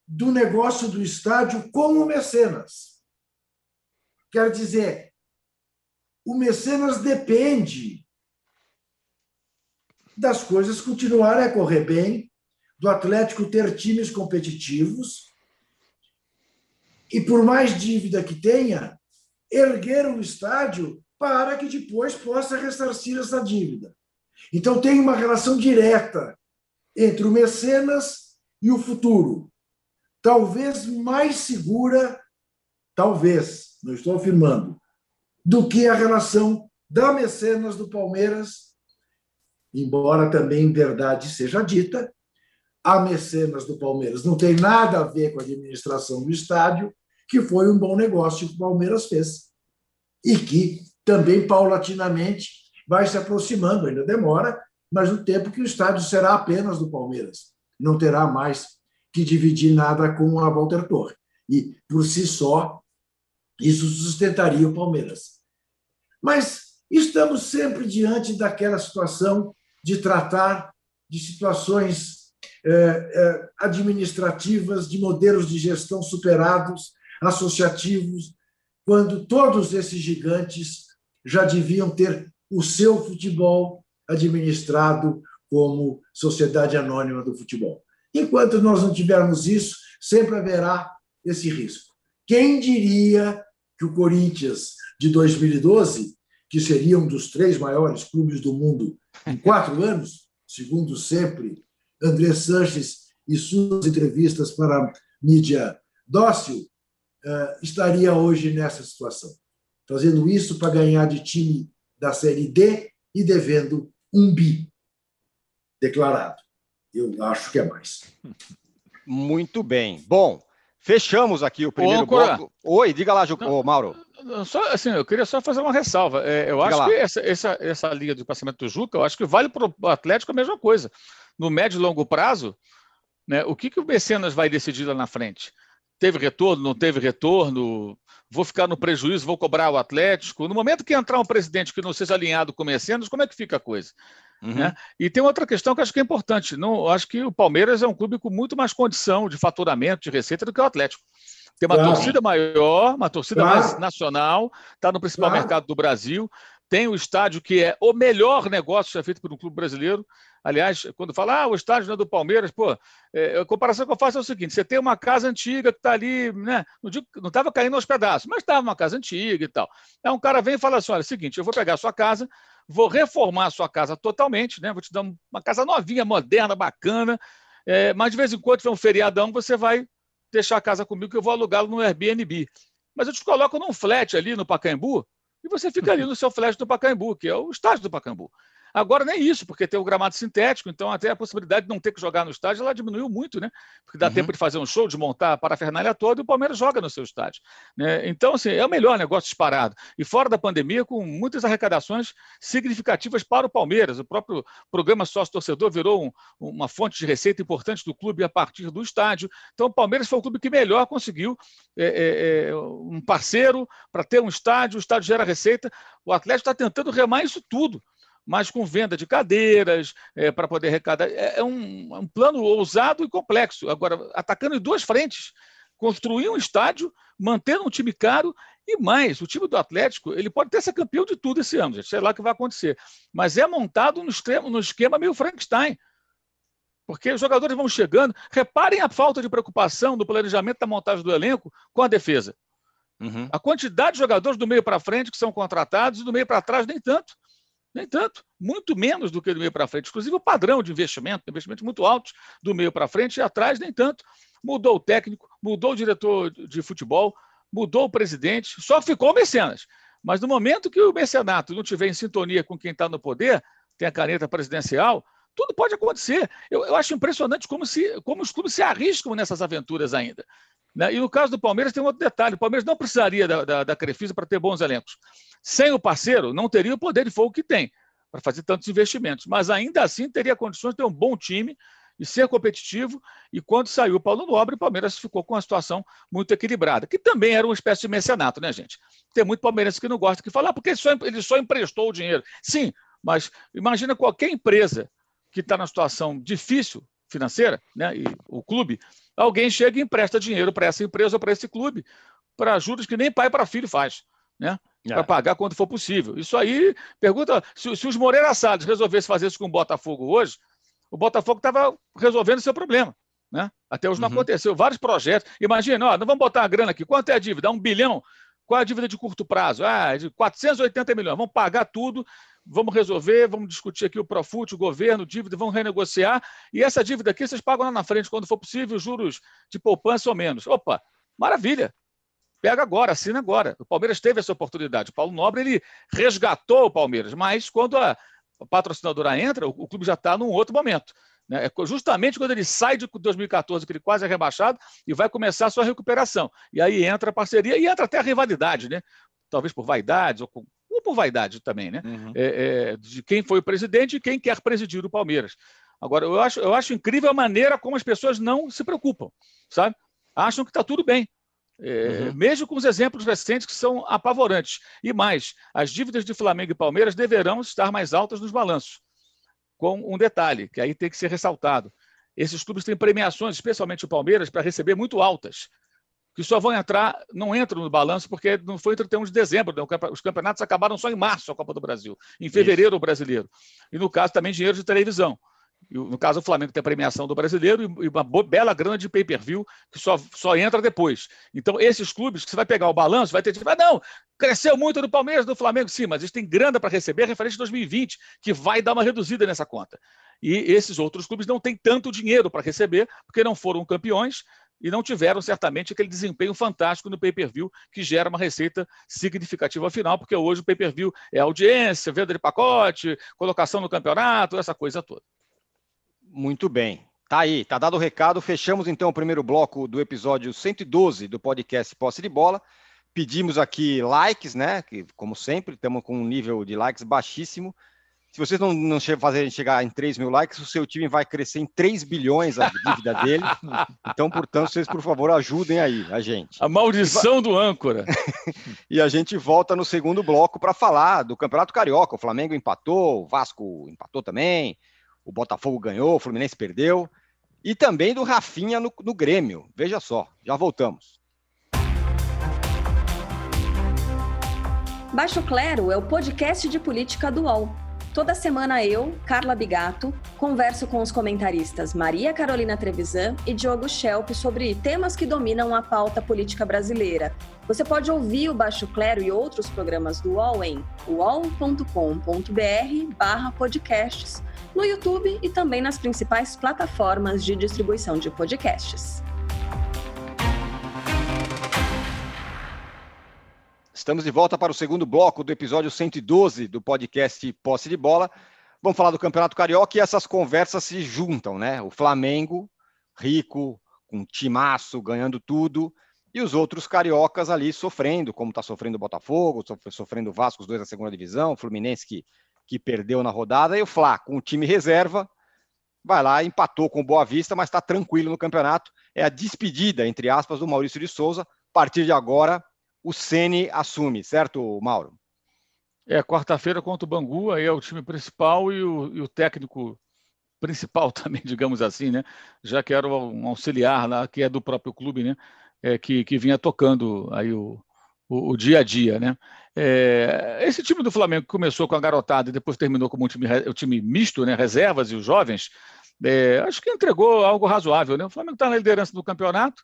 do negócio do estádio como mecenas. Quer dizer, o mecenas depende das coisas continuarem a correr bem, do Atlético ter times competitivos e, por mais dívida que tenha, erguer o estádio para que depois possa ressarcir essa dívida. Então, tem uma relação direta entre o mecenas e o futuro. Talvez mais segura, talvez, não estou afirmando, do que a relação da mecenas do Palmeiras embora também verdade seja dita, a mecenas do Palmeiras não tem nada a ver com a administração do estádio, que foi um bom negócio que o Palmeiras fez. E que também, paulatinamente, vai se aproximando, ainda demora, mas no tempo que o estádio será apenas do Palmeiras. Não terá mais que dividir nada com a Walter Torre. E, por si só, isso sustentaria o Palmeiras. Mas estamos sempre diante daquela situação de tratar de situações é, é, administrativas, de modelos de gestão superados, associativos, quando todos esses gigantes já deviam ter o seu futebol administrado como sociedade anônima do futebol. Enquanto nós não tivermos isso, sempre haverá esse risco. Quem diria que o Corinthians de 2012, que seria um dos três maiores clubes do mundo em quatro anos, segundo sempre André Sanches e suas entrevistas para a mídia dócil, eh, estaria hoje nessa situação, fazendo isso para ganhar de time da Série D e devendo um bi declarado. Eu acho que é mais. Muito bem. Bom, fechamos aqui o primeiro Ô, bloco. Oi, diga lá, Ju... Ô, Mauro. Só, assim, eu queria só fazer uma ressalva. É, eu diga acho lá. que essa, essa, essa linha de passamento do Juca, eu acho que vale para o Atlético a mesma coisa. No médio e longo prazo, né, o que, que o Mecenas vai decidir lá na frente? Teve retorno, não teve retorno? Vou ficar no prejuízo, vou cobrar o Atlético? No momento que entrar um presidente que não seja alinhado com o Mecenas, como é que fica a coisa? Uhum. Né? E tem outra questão que acho que é importante. Não, acho que o Palmeiras é um clube com muito mais condição de faturamento, de receita do que o Atlético. Tem uma claro. torcida maior, uma torcida claro. mais nacional, está no principal claro. mercado do Brasil, tem o estádio que é o melhor negócio já feito por um clube brasileiro. Aliás, quando fala, ah, o estádio não é do Palmeiras, pô, é, a comparação que eu faço é o seguinte: você tem uma casa antiga que está ali, né? Não estava caindo aos pedaços, mas estava uma casa antiga e tal. Aí um cara vem e fala assim: olha, é o seguinte, eu vou pegar a sua casa, vou reformar a sua casa totalmente, né? Vou te dar uma casa novinha, moderna, bacana. É, mas de vez em quando tiver um feriadão, você vai deixar a casa comigo que eu vou alugá-lo no Airbnb. Mas eu te coloco num flat ali no Pacaembu e você fica ali no seu flat do Pacaembu, que é o estádio do Pacaembu. Agora nem isso, porque tem o gramado sintético, então até a possibilidade de não ter que jogar no estádio ela diminuiu muito, né? Porque dá uhum. tempo de fazer um show, de montar a parafernália toda e o Palmeiras joga no seu estádio. Né? Então, assim, é o melhor negócio disparado. E fora da pandemia, com muitas arrecadações significativas para o Palmeiras. O próprio programa sócio-torcedor virou um, uma fonte de receita importante do clube a partir do estádio. Então, o Palmeiras foi o clube que melhor conseguiu é, é, é um parceiro para ter um estádio, o estádio gera receita. O Atlético está tentando remar isso tudo mas com venda de cadeiras é, para poder arrecadar. É, é um, é um, plano ousado e complexo. Agora, atacando em duas frentes, construir um estádio, mantendo um time caro e mais. O time do Atlético ele pode ter ser campeão de tudo esse ano, gente, sei lá o que vai acontecer. Mas é montado no, extremo, no esquema meio Frankenstein. Porque os jogadores vão chegando. Reparem a falta de preocupação do planejamento da montagem do elenco com a defesa. Uhum. A quantidade de jogadores do meio para frente que são contratados e do meio para trás nem tanto. Nem tanto, muito menos do que do meio para frente. Inclusive o padrão de investimento, investimentos muito altos do meio para frente e atrás nem tanto. Mudou o técnico, mudou o diretor de futebol, mudou o presidente, só ficou o mecenas. Mas no momento que o mecenato não estiver em sintonia com quem está no poder, tem a caneta presidencial, tudo pode acontecer. Eu, eu, acho impressionante como, se, como os clubes se arriscam nessas aventuras ainda. Né? E no caso do Palmeiras tem um outro detalhe: o Palmeiras não precisaria da, da, da Crefisa para ter bons elencos. Sem o parceiro, não teria o poder de fogo que tem para fazer tantos investimentos, mas ainda assim teria condições de ter um bom time e ser competitivo. E quando saiu o Paulo Nobre, o Palmeiras ficou com uma situação muito equilibrada, que também era uma espécie de mecenato, né, gente? Tem muito palmeirense que não gosta de falar, porque ele só, ele só emprestou o dinheiro. Sim, mas imagina qualquer empresa que está na situação difícil financeira, né, e o clube, alguém chega e empresta dinheiro para essa empresa ou para esse clube, para juros que nem pai para filho faz. Né? É. Para pagar quando for possível. Isso aí, pergunta, se, se os Moreira Salles resolvessem fazer isso com o Botafogo hoje, o Botafogo estava resolvendo o seu problema. Né? Até hoje não uhum. aconteceu. Vários projetos. Imagina, ó, não vamos botar a grana aqui. Quanto é a dívida? Um bilhão. Qual é a dívida de curto prazo? Ah, de 480 milhões. Vamos pagar tudo, vamos resolver, vamos discutir aqui o Profut, o governo, dívida, vamos renegociar. E essa dívida aqui vocês pagam lá na frente, quando for possível, juros de poupança ou menos. Opa, maravilha pega agora, assina agora. O Palmeiras teve essa oportunidade. O Paulo Nobre ele resgatou o Palmeiras, mas quando a, patrocinadora entra, o, o clube já está num outro momento. Né? É justamente quando ele sai de 2014, que ele quase é rebaixado, e vai começar a sua recuperação. E aí entra a parceria e entra até a rivalidade, né? talvez por vaidade ou, com, ou por vaidade também, né? Uhum. É, é, de quem foi o presidente e quem quer presidir o Palmeiras. Agora, eu acho, eu acho incrível a maneira como as pessoas não se preocupam, sabe? Acham que está tudo bem. É, uhum. Mesmo com os exemplos recentes que são apavorantes. E mais, as dívidas de Flamengo e Palmeiras deverão estar mais altas nos balanços. Com um detalhe, que aí tem que ser ressaltado. Esses clubes têm premiações, especialmente o Palmeiras, para receber muito altas, que só vão entrar, não entram no balanço, porque não foi entre 31 de dezembro. Né? Os campeonatos acabaram só em março, a Copa do Brasil. Em fevereiro, Isso. o brasileiro. E no caso também dinheiro de televisão. No caso, o Flamengo tem a premiação do brasileiro e uma bela grana de pay-per-view que só, só entra depois. Então, esses clubes que você vai pegar o balanço, vai ter que ah, não, cresceu muito do Palmeiras, do Flamengo, sim, mas eles têm grana para receber referente a 2020, que vai dar uma reduzida nessa conta. E esses outros clubes não têm tanto dinheiro para receber, porque não foram campeões e não tiveram certamente aquele desempenho fantástico no pay-per-view que gera uma receita significativa final, porque hoje o pay-per-view é audiência, venda de pacote, colocação no campeonato, essa coisa toda. Muito bem. Tá aí, tá dado o recado. Fechamos então o primeiro bloco do episódio 112 do podcast Posse de Bola. Pedimos aqui likes, né? Que, como sempre, estamos com um nível de likes baixíssimo. Se vocês não, não fazerem chegar em 3 mil likes, o seu time vai crescer em 3 bilhões a dívida dele. Então, portanto, vocês, por favor, ajudem aí a gente. A maldição do âncora. (laughs) e a gente volta no segundo bloco para falar do Campeonato Carioca. O Flamengo empatou, o Vasco empatou também o Botafogo ganhou, o Fluminense perdeu, e também do Rafinha no, no Grêmio. Veja só, já voltamos. Baixo Clero é o podcast de política do UOL. Toda semana eu, Carla Bigato, converso com os comentaristas Maria Carolina Trevisan e Diogo Schelp sobre temas que dominam a pauta política brasileira. Você pode ouvir o Baixo Clero e outros programas do UOL em uol.com.br/podcasts no YouTube e também nas principais plataformas de distribuição de podcasts. Estamos de volta para o segundo bloco do episódio 112 do podcast Posse de Bola. Vamos falar do Campeonato Carioca e essas conversas se juntam, né? O Flamengo, rico, com timaço, ganhando tudo, e os outros cariocas ali sofrendo, como está sofrendo o Botafogo, sofrendo o Vasco, os dois na segunda divisão, Fluminense que que perdeu na rodada, e o Fla, com o time reserva, vai lá, empatou com o Boa Vista, mas está tranquilo no campeonato. É a despedida, entre aspas, do Maurício de Souza. A partir de agora, o Ceni assume, certo, Mauro? É, quarta-feira contra o Bangu, aí é o time principal e o, e o técnico principal (laughs) também, digamos assim, né? Já que era um auxiliar lá, que é do próprio clube, né? É, que, que vinha tocando aí o, o, o dia a dia, né? É, esse time do Flamengo que começou com a garotada e depois terminou como um time, o time misto, né? Reservas e os jovens, é, acho que entregou algo razoável, né? O Flamengo está na liderança do campeonato.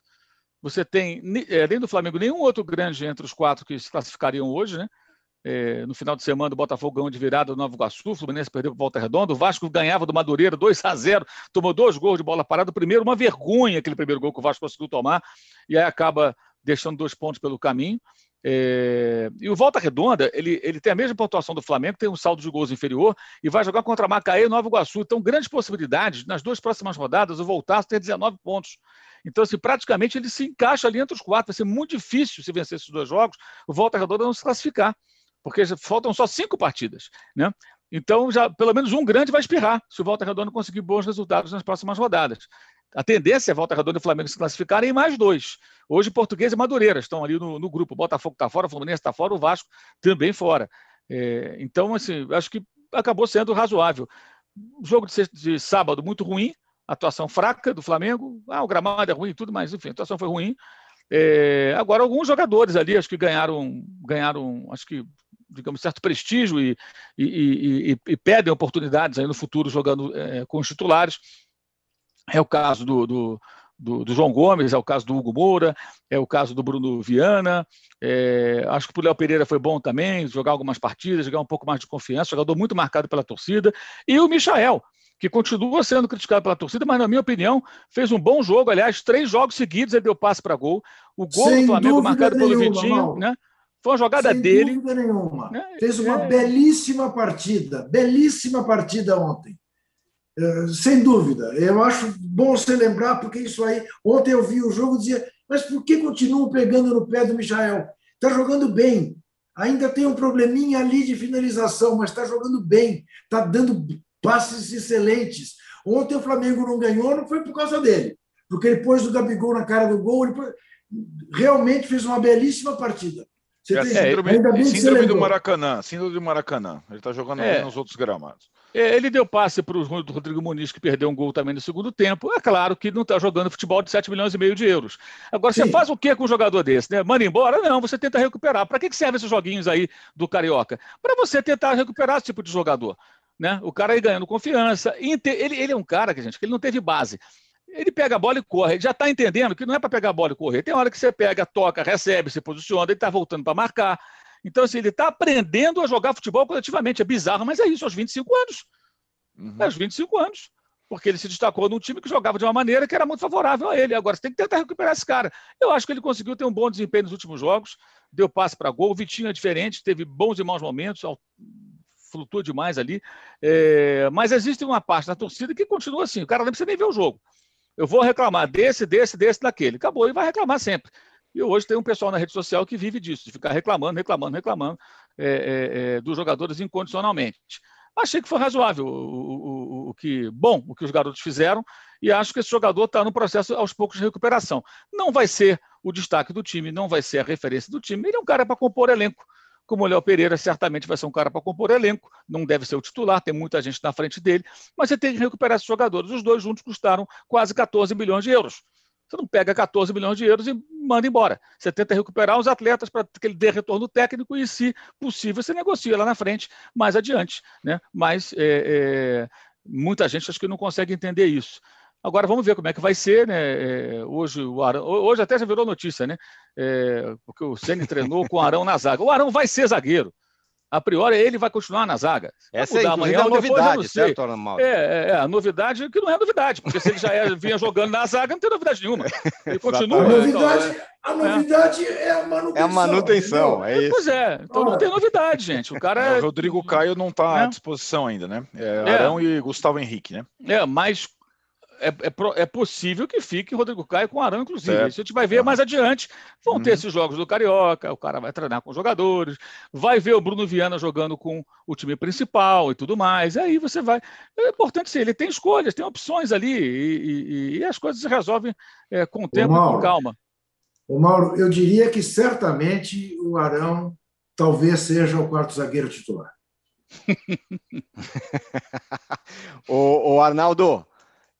Você tem, é, além do Flamengo, nenhum outro grande entre os quatro que se classificariam hoje, né? É, no final de semana, o Botafogo ganhou de virada do Nova Iguaçu, o Fluminense perdeu para Volta Redonda, o Vasco ganhava do Madureira 2 a 0 tomou dois gols de bola parada. O primeiro, uma vergonha aquele primeiro gol que o Vasco conseguiu tomar, e aí acaba deixando dois pontos pelo caminho. É... E o Volta Redonda, ele, ele tem a mesma pontuação do Flamengo, tem um saldo de gols inferior e vai jogar contra Macaé e Nova Iguaçu. Então, grandes possibilidades, nas duas próximas rodadas, o Voltaço ter 19 pontos. Então, assim, praticamente ele se encaixa ali entre os quatro. Vai ser muito difícil se vencer esses dois jogos, o Volta Redonda não se classificar, porque faltam só cinco partidas. Né? Então, já pelo menos um grande vai espirrar se o Volta Redonda conseguir bons resultados nas próximas rodadas. A tendência é Volta Redonda e Flamengo se classificarem em mais dois. Hoje, Português e Madureira estão ali no, no grupo. Botafogo está fora, o Fluminense está fora, o Vasco também fora. É, então, assim, acho que acabou sendo razoável. O jogo de, de, sábado muito ruim, atuação fraca do Flamengo. Ah, o gramado é ruim e tudo, mas enfim, a atuação foi ruim. É, agora, alguns jogadores ali, acho que ganharam, ganharam acho que, digamos, certo prestígio e, e, e, e pedem oportunidades aí no futuro jogando é, com os titulares. É o caso do, do, do, do, João Gomes, é o caso do Hugo Moura, é o caso do Bruno Viana. É, acho que o Léo Pereira foi bom também, jogar algumas partidas, jogar um pouco mais de confiança, jogador muito marcado pela torcida. E o Michael, que continua sendo criticado pela torcida, mas, na minha opinião, fez um bom jogo. Aliás, três jogos seguidos ele deu passe para gol. O gol Sem do Flamengo marcado nenhuma, pelo Vitinho, né? Foi uma jogada Sem dele. Sem dúvida nenhuma. Né? Fez uma é... belíssima partida, belíssima partida ontem. Eh, sem dúvida. Eu acho bom você lembrar, porque isso aí. Ontem eu vi o jogo e dizia, mas por que continuam pegando no pé do Michael? Está jogando bem. Ainda tem um probleminha ali de finalização, mas está jogando bem. Está dando passes excelentes. Ontem o Flamengo não ganhou, não foi por causa dele, porque ele pôs o Gabigol na cara do gol. Ele realmente fez uma belíssima partida. Você é, síndrome, é, síndrome do Maracanã. Síndrome do Maracanã. Ele está jogando é. nos outros gramados. É, ele deu passe para o Rodrigo Muniz, que perdeu um gol também no segundo tempo. É claro que não está jogando futebol de 7 milhões e meio de euros. Agora, Sim. você faz o que com um jogador desse? Né? Manda embora? Não, você tenta recuperar. Para que, que servem esses joguinhos aí do Carioca? Para você tentar recuperar esse tipo de jogador. Né? O cara aí ganhando confiança. Ele, ele é um cara, gente, que ele não teve base. Ele pega a bola e corre. Ele já está entendendo que não é para pegar a bola e correr. Tem hora que você pega, toca, recebe, se posiciona, ele está voltando para marcar. Então, assim, ele está aprendendo a jogar futebol coletivamente. É bizarro, mas é isso, aos 25 anos uhum. aos 25 anos. Porque ele se destacou num time que jogava de uma maneira que era muito favorável a ele. Agora, você tem que tentar recuperar esse cara. Eu acho que ele conseguiu ter um bom desempenho nos últimos jogos, deu passe para gol. O Vitinho é diferente, teve bons e maus momentos, flutua demais ali. É, mas existe uma parte da torcida que continua assim: o cara não precisa nem ver o jogo. Eu vou reclamar desse, desse, desse, daquele. Acabou, e vai reclamar sempre. E hoje tem um pessoal na rede social que vive disso, de ficar reclamando, reclamando, reclamando é, é, dos jogadores incondicionalmente. Achei que foi razoável o, o, o, que bom o que os garotos fizeram e acho que esse jogador está no processo aos poucos de recuperação. Não vai ser o destaque do time, não vai ser a referência do time. Ele é um cara para compor elenco, como o Léo Pereira certamente vai ser um cara para compor elenco, não deve ser o titular, tem muita gente na frente dele, mas você tem que recuperar esses jogadores. Os dois juntos custaram quase 14 milhões de euros. Você não pega 14 milhões de euros e manda embora. Você tenta recuperar os atletas para que ele dê retorno técnico e, se possível, você negocia lá na frente, mais adiante. Né? Mas é, é, muita gente acho que não consegue entender isso. Agora vamos ver como é que vai ser, né? É, hoje o Arão, hoje até já virou notícia, né? É, porque o Ceni treinou com o Arão na zaga. O Arão vai ser zagueiro a priori ele vai continuar na zaga. Essa é amanhã, a novidade, certo, Arnaldo? É, é, é, a novidade que não é novidade, porque se ele já é, (laughs) vinha jogando na zaga, não tem novidade nenhuma. Ele continua. a novidade, então, a é. novidade é. é. a manutenção. É a manutenção, é isso. Pois é, então não tem novidade, gente. O cara. O Rodrigo Caio não está à disposição ainda, né? Arão e Gustavo Henrique, né? É, mas é, é, é, possível que fique Rodrigo Caio com Arão, inclusive. Certo. Isso a gente vai ver é. mais adiante. Vão uhum. ter esses jogos do Carioca, o cara vai treinar com os jogadores, vai ver o Bruno Viana jogando com o time principal e tudo mais. E aí você vai. É importante ser, ele tem escolhas, tem opções ali, e, e, e as coisas se resolvem é, com o tempo Mauro, e com calma. O Mauro, eu diria que certamente o Arão talvez seja o quarto zagueiro titular. (laughs) o, o Arnaldo,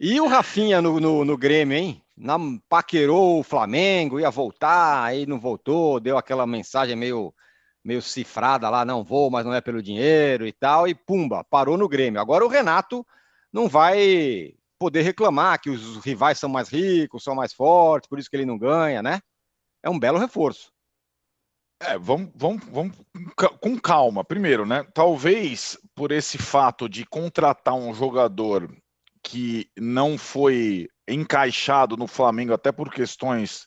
e o Rafinha no, no, no Grêmio, hein? Na, paquerou o Flamengo, ia voltar, aí não voltou, deu aquela mensagem meio, meio cifrada lá, não vou, mas não é pelo dinheiro e tal, e pumba, parou no Grêmio. Agora o Renato não vai poder reclamar que os rivais são mais ricos, são mais fortes, por isso que ele não ganha, né? É um belo reforço. É, vamos, vamos, vamos com calma. Primeiro, né? Talvez por esse fato de contratar um jogador que não foi encaixado no Flamengo até por questões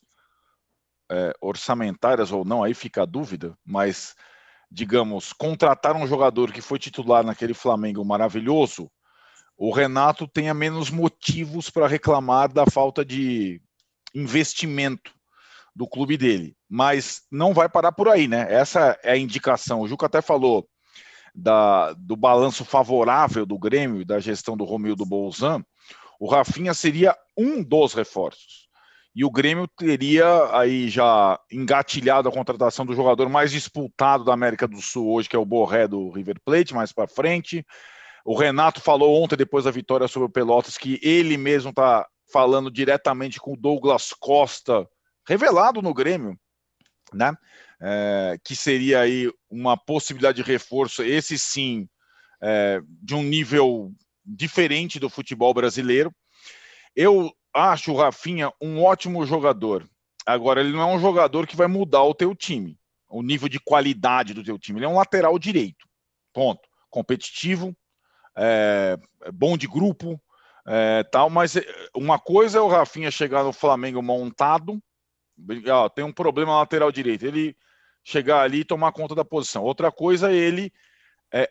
é, orçamentárias ou não, aí fica a dúvida, mas digamos, contratar um jogador que foi titular naquele Flamengo maravilhoso, o Renato tenha menos motivos para reclamar da falta de investimento do clube dele. Mas não vai parar por aí, né? Essa é a indicação. O Juca até falou da, do balanço favorável do Grêmio e da gestão do Romildo Bolzan, o Rafinha seria um dos reforços. E o Grêmio teria aí já engatilhado a contratação do jogador mais disputado da América do Sul hoje, que é o Borré do River Plate, mais para frente. O Renato falou ontem, depois da vitória sobre o Pelotas, que ele mesmo está falando diretamente com o Douglas Costa, revelado no Grêmio, né? É, que seria aí uma possibilidade de reforço, esse sim, é, de um nível diferente do futebol brasileiro. Eu acho o Rafinha um ótimo jogador. Agora, ele não é um jogador que vai mudar o teu time, o nível de qualidade do teu time. Ele é um lateral direito. Ponto. Competitivo, é, bom de grupo, é, tal, mas uma coisa é o Rafinha chegar no Flamengo montado, ó, tem um problema na lateral direito. Ele chegar ali e tomar conta da posição. Outra coisa ele é,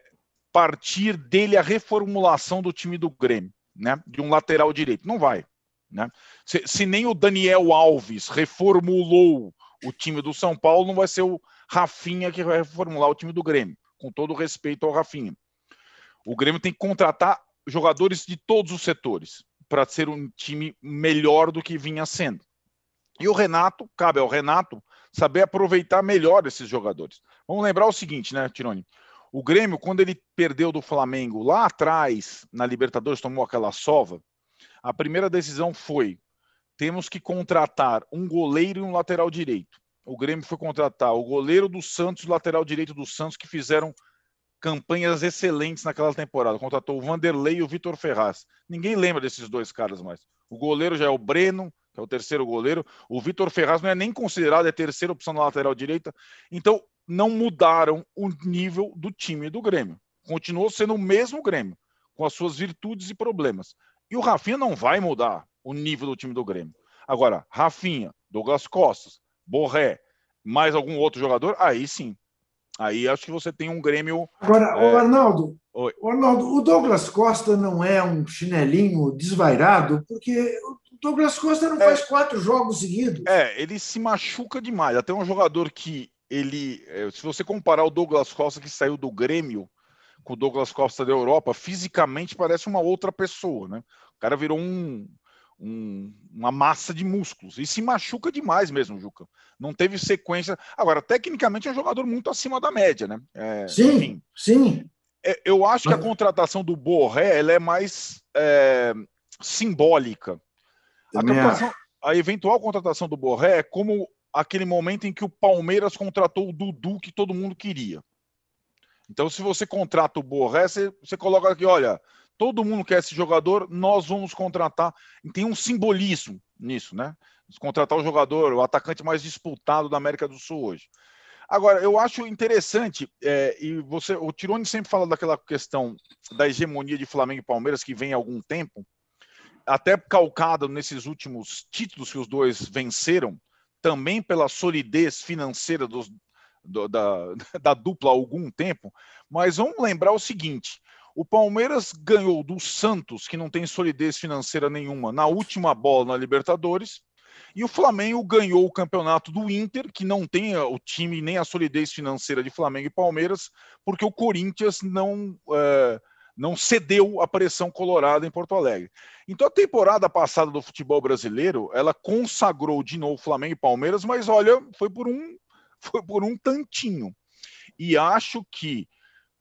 partir dele a reformulação do time do Grêmio, né? De um lateral direito. Não vai. Né? Se, se, nem o Daniel Alves reformulou o time do São Paulo, não vai ser o Rafinha que vai reformular o time do Grêmio, com todo respeito ao Rafinha. O Grêmio tem que contratar jogadores de todos os setores para ser um time melhor do que vinha sendo. E o Renato, cabe ao Renato saber aproveitar melhor esses jogadores. Vamos lembrar o seguinte, né, Tironi? O Grêmio, quando ele perdeu do Flamengo lá atrás, na Libertadores, tomou aquela sova, a primeira decisão foi: temos que contratar um goleiro e um lateral direito. O Grêmio foi contratar o goleiro do Santos e o lateral direito do Santos, que fizeram campanhas excelentes naquela temporada. Contratou o Vanderlei e o Vitor Ferraz. Ninguém lembra desses dois caras mais. O goleiro já é o Breno, que é o terceiro goleiro. O Vitor Ferraz não é nem considerado a terceira opção na lateral direita. Então, não mudaram o nível do time do Grêmio. Continuou sendo o mesmo Grêmio, com as suas virtudes e problemas. E o Rafinha não vai mudar o nível do time do Grêmio. Agora, Rafinha, Douglas Costas, Borré, mais algum outro jogador, aí sim. Aí acho que você tem um Grêmio. Agora, é... o Arnaldo, Oi. o Arnaldo, o Douglas Costa não é um chinelinho desvairado, porque Douglas Costa não é... faz quatro jogos seguidos. É, ele se machuca demais. Até um jogador que ele. É, se você comparar o Douglas Costa que saiu do Grêmio com o Douglas Costa da Europa, fisicamente parece uma outra pessoa, né? O cara virou um, um, uma massa de músculos e se machuca demais mesmo, Juca. Não teve sequência. Agora, tecnicamente é um jogador muito acima da média, né? É, sim, enfim. sim. É, eu acho que a contratação do Borré ela é mais é, simbólica. A, a, eventual contratação do Borré é como aquele momento em que o Palmeiras contratou o Dudu que todo mundo queria. Então, se você contrata o Borré, você, você coloca aqui, olha, todo mundo quer esse jogador, nós vamos contratar. E tem um simbolismo nisso, né? Contratar o jogador, o atacante mais disputado da América do Sul hoje. Agora, eu acho interessante, é, e você, o Tironi sempre fala daquela questão da hegemonia de Flamengo e Palmeiras que vem há algum tempo, até calcado nesses últimos títulos que os dois venceram, também pela solidez financeira dos, do, da, (laughs) da dupla há algum tempo, mas vamos lembrar o seguinte: o Palmeiras ganhou do Santos, que não tem solidez financeira nenhuma, na última bola na Libertadores. E o Flamengo ganhou o campeonato do Inter, que não tem o time nem a solidez financeira de Flamengo e Palmeiras, porque o Corinthians não, é, não cedeu a pressão colorada em Porto Alegre. Então a temporada passada do futebol brasileiro, ela consagrou de novo Flamengo e Palmeiras, mas olha, foi por um, (laughs) foi por um tantinho. E acho que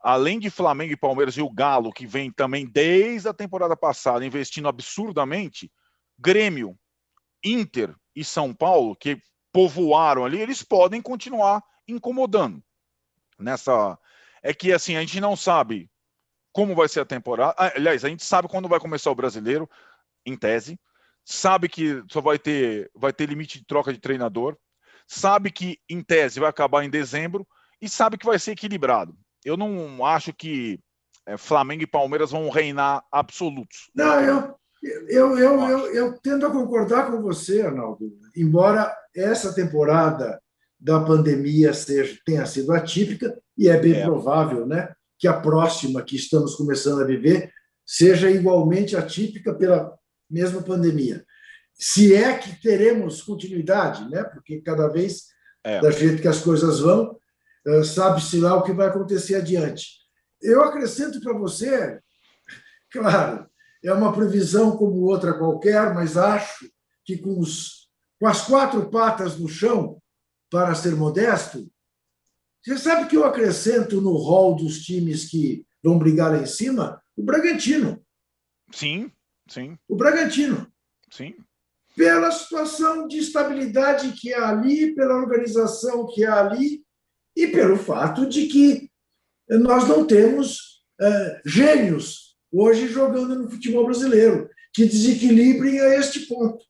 além de Flamengo e Palmeiras e o Galo, que vem também desde a temporada passada investindo absurdamente, Grêmio, Inter e São Paulo, que povoaram ali, eles podem continuar incomodando nessa. É que assim, a gente não sabe como vai ser a temporada. Ah, aliás, a gente sabe quando vai começar o brasileiro, em tese. Sabe que só vai ter, vai ter limite de troca de treinador. Sabe que, em tese, vai acabar em dezembro. E sabe que vai ser equilibrado eu não acho que é, Flamengo e Palmeiras vão reinar absolutos. Não, eu, eu, eu, eu, eu tendo a concordar com você, Arnaldo. Embora essa temporada da pandemia seja, tenha sido atípica, e é bem é. provável né, que a próxima que estamos começando a viver seja igualmente atípica pela mesma pandemia. Se é que teremos continuidade, né? porque cada vez, é. da jeito que as coisas vão, eh, sabe-se lá o que vai acontecer adiante. Eu acrescento para você, claro, é uma previsão como outra qualquer, mas acho que com, os, com as quatro patas no chão, para ser modesto, você sabe que eu acrescento no rol dos times que vão brigar lá em cima o Bragantino. Sim, sim. O Bragantino. Sim. Pela situação de estabilidade que há ali, pela organização que há ali, e pelo fato de que nós não temos uh, gênios hoje jogando no futebol brasileiro que desequilibrem a este ponto.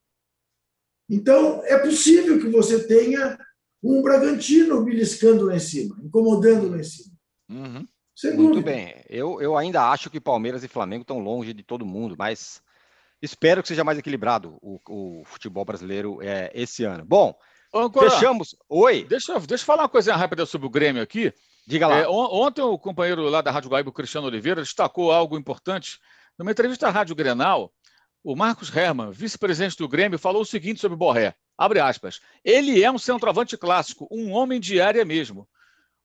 Então, é possível que você tenha um Bragantino beliscando lá em cima, incomodando lá em cima. Uhum. Muito bem. Eu, eu ainda acho que Palmeiras e Flamengo estão longe de todo mundo, mas espero que seja mais equilibrado o, o futebol brasileiro é, esse ano. Bom, Fechamos. Oi. Deixa, deixa eu falar uma coisa rápida sobre o Grêmio aqui. Diga lá. É, ontem o companheiro lá da Rádio Guaíba, Cristiano Oliveira, destacou algo importante. Numa entrevista à Rádio Grenal, o Marcos Herman, vice-presidente do Grêmio, falou o seguinte sobre Borré. Abre aspas. Ele é um centroavante clássico, um homem de área mesmo.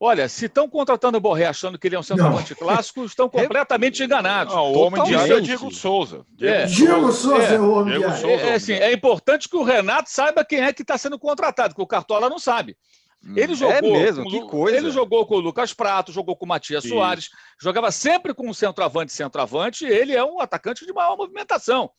Olha, se estão contratando o Borré achando que ele é um centroavante clássico, estão (laughs) completamente enganados. Não, o homem de área é o Diego Souza. Diego, é. Diego Souza é, é, o homem Diego de área. É, assim, é importante que o Renato saiba quem é que está sendo contratado, porque o Cartola não sabe. Hum, ele jogou, é mesmo, com, que coisa. Ele jogou com o Lucas Prato, jogou com o Matias Sim. Soares, jogava sempre com o centroavante centroavante, e ele é um atacante de maior movimentação.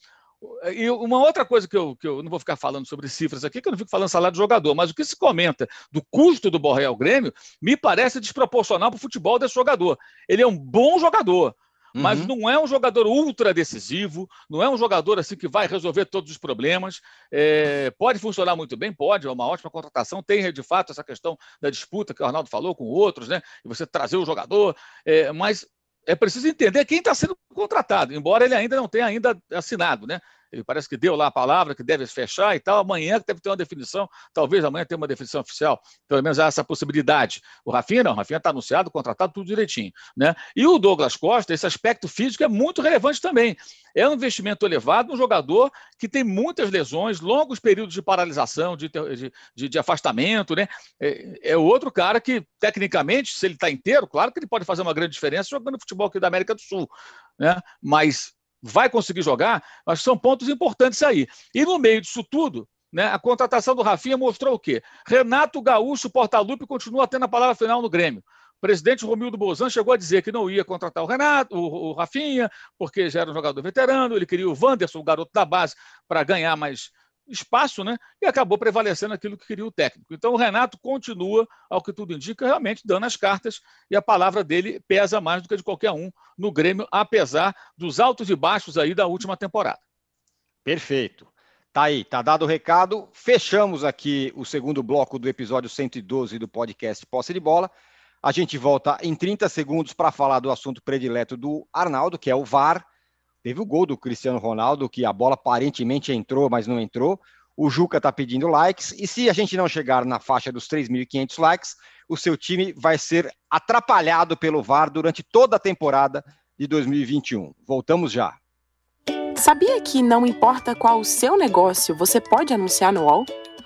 E uma outra coisa que eu, que eu não vou ficar falando sobre cifras aqui, que eu não fico falando salário de jogador, mas o que se comenta do custo do Borré ao Grêmio me parece desproporcional para o futebol desse jogador. Ele é um bom jogador, uhum. mas não é um jogador ultra decisivo, não é um jogador assim que vai resolver todos os problemas. É, pode funcionar muito bem, pode, é uma ótima contratação. Tem de fato essa questão da disputa que o Arnaldo falou com outros, né? E você trazer o jogador, é, mas é preciso entender quem está sendo contratado, embora ele ainda não tenha ainda assinado, né? Ele parece que deu lá a palavra que deve fechar e tal. Amanhã deve ter uma definição, talvez amanhã tenha uma definição oficial. Pelo menos há essa possibilidade. O Rafinha não, o Rafinha está anunciado, contratado, tudo direitinho. Né? E o Douglas Costa, esse aspecto físico é muito relevante também. É um investimento elevado, um jogador que tem muitas lesões, longos períodos de paralisação, de, de, de, afastamento. Né? É, é, outro cara que, tecnicamente, se ele está inteiro, claro que ele pode fazer uma grande diferença jogando futebol aqui da América do Sul. Né? Mas vai conseguir jogar? Que são pontos importantes aí. E no meio disso tudo, né, a contratação do Rafinha mostrou o quê? Renato Gaúcho Portaluppi continua tendo a palavra final no Grêmio. O presidente Romildo Bolzan chegou a dizer que não ia contratar o Renato, o, o Rafinha, porque já era um jogador veterano, ele queria o Wanderson, o garoto da base, para ganhar mais espaço, né? E acabou prevalecendo aquilo que queria o técnico. Então o Renato continua, ao que tudo indica, realmente dando as cartas e a palavra dele pesa mais do que de qualquer um no Grêmio, apesar dos altos e baixos aí da última temporada. Perfeito. Tá aí, tá dado o recado. Fechamos aqui o segundo bloco do episódio 112 do podcast Posse de Bola. A gente volta em 30 segundos para falar do assunto predileto do Arnaldo, que é o VAR. Teve o gol do Cristiano Ronaldo, que a bola aparentemente entrou, mas não entrou. O Juca está pedindo likes. E se a gente não chegar na faixa dos 3.500 likes, o seu time vai ser atrapalhado pelo VAR durante toda a temporada de 2021. Voltamos já. Sabia que não importa qual o seu negócio, você pode anunciar no UOL?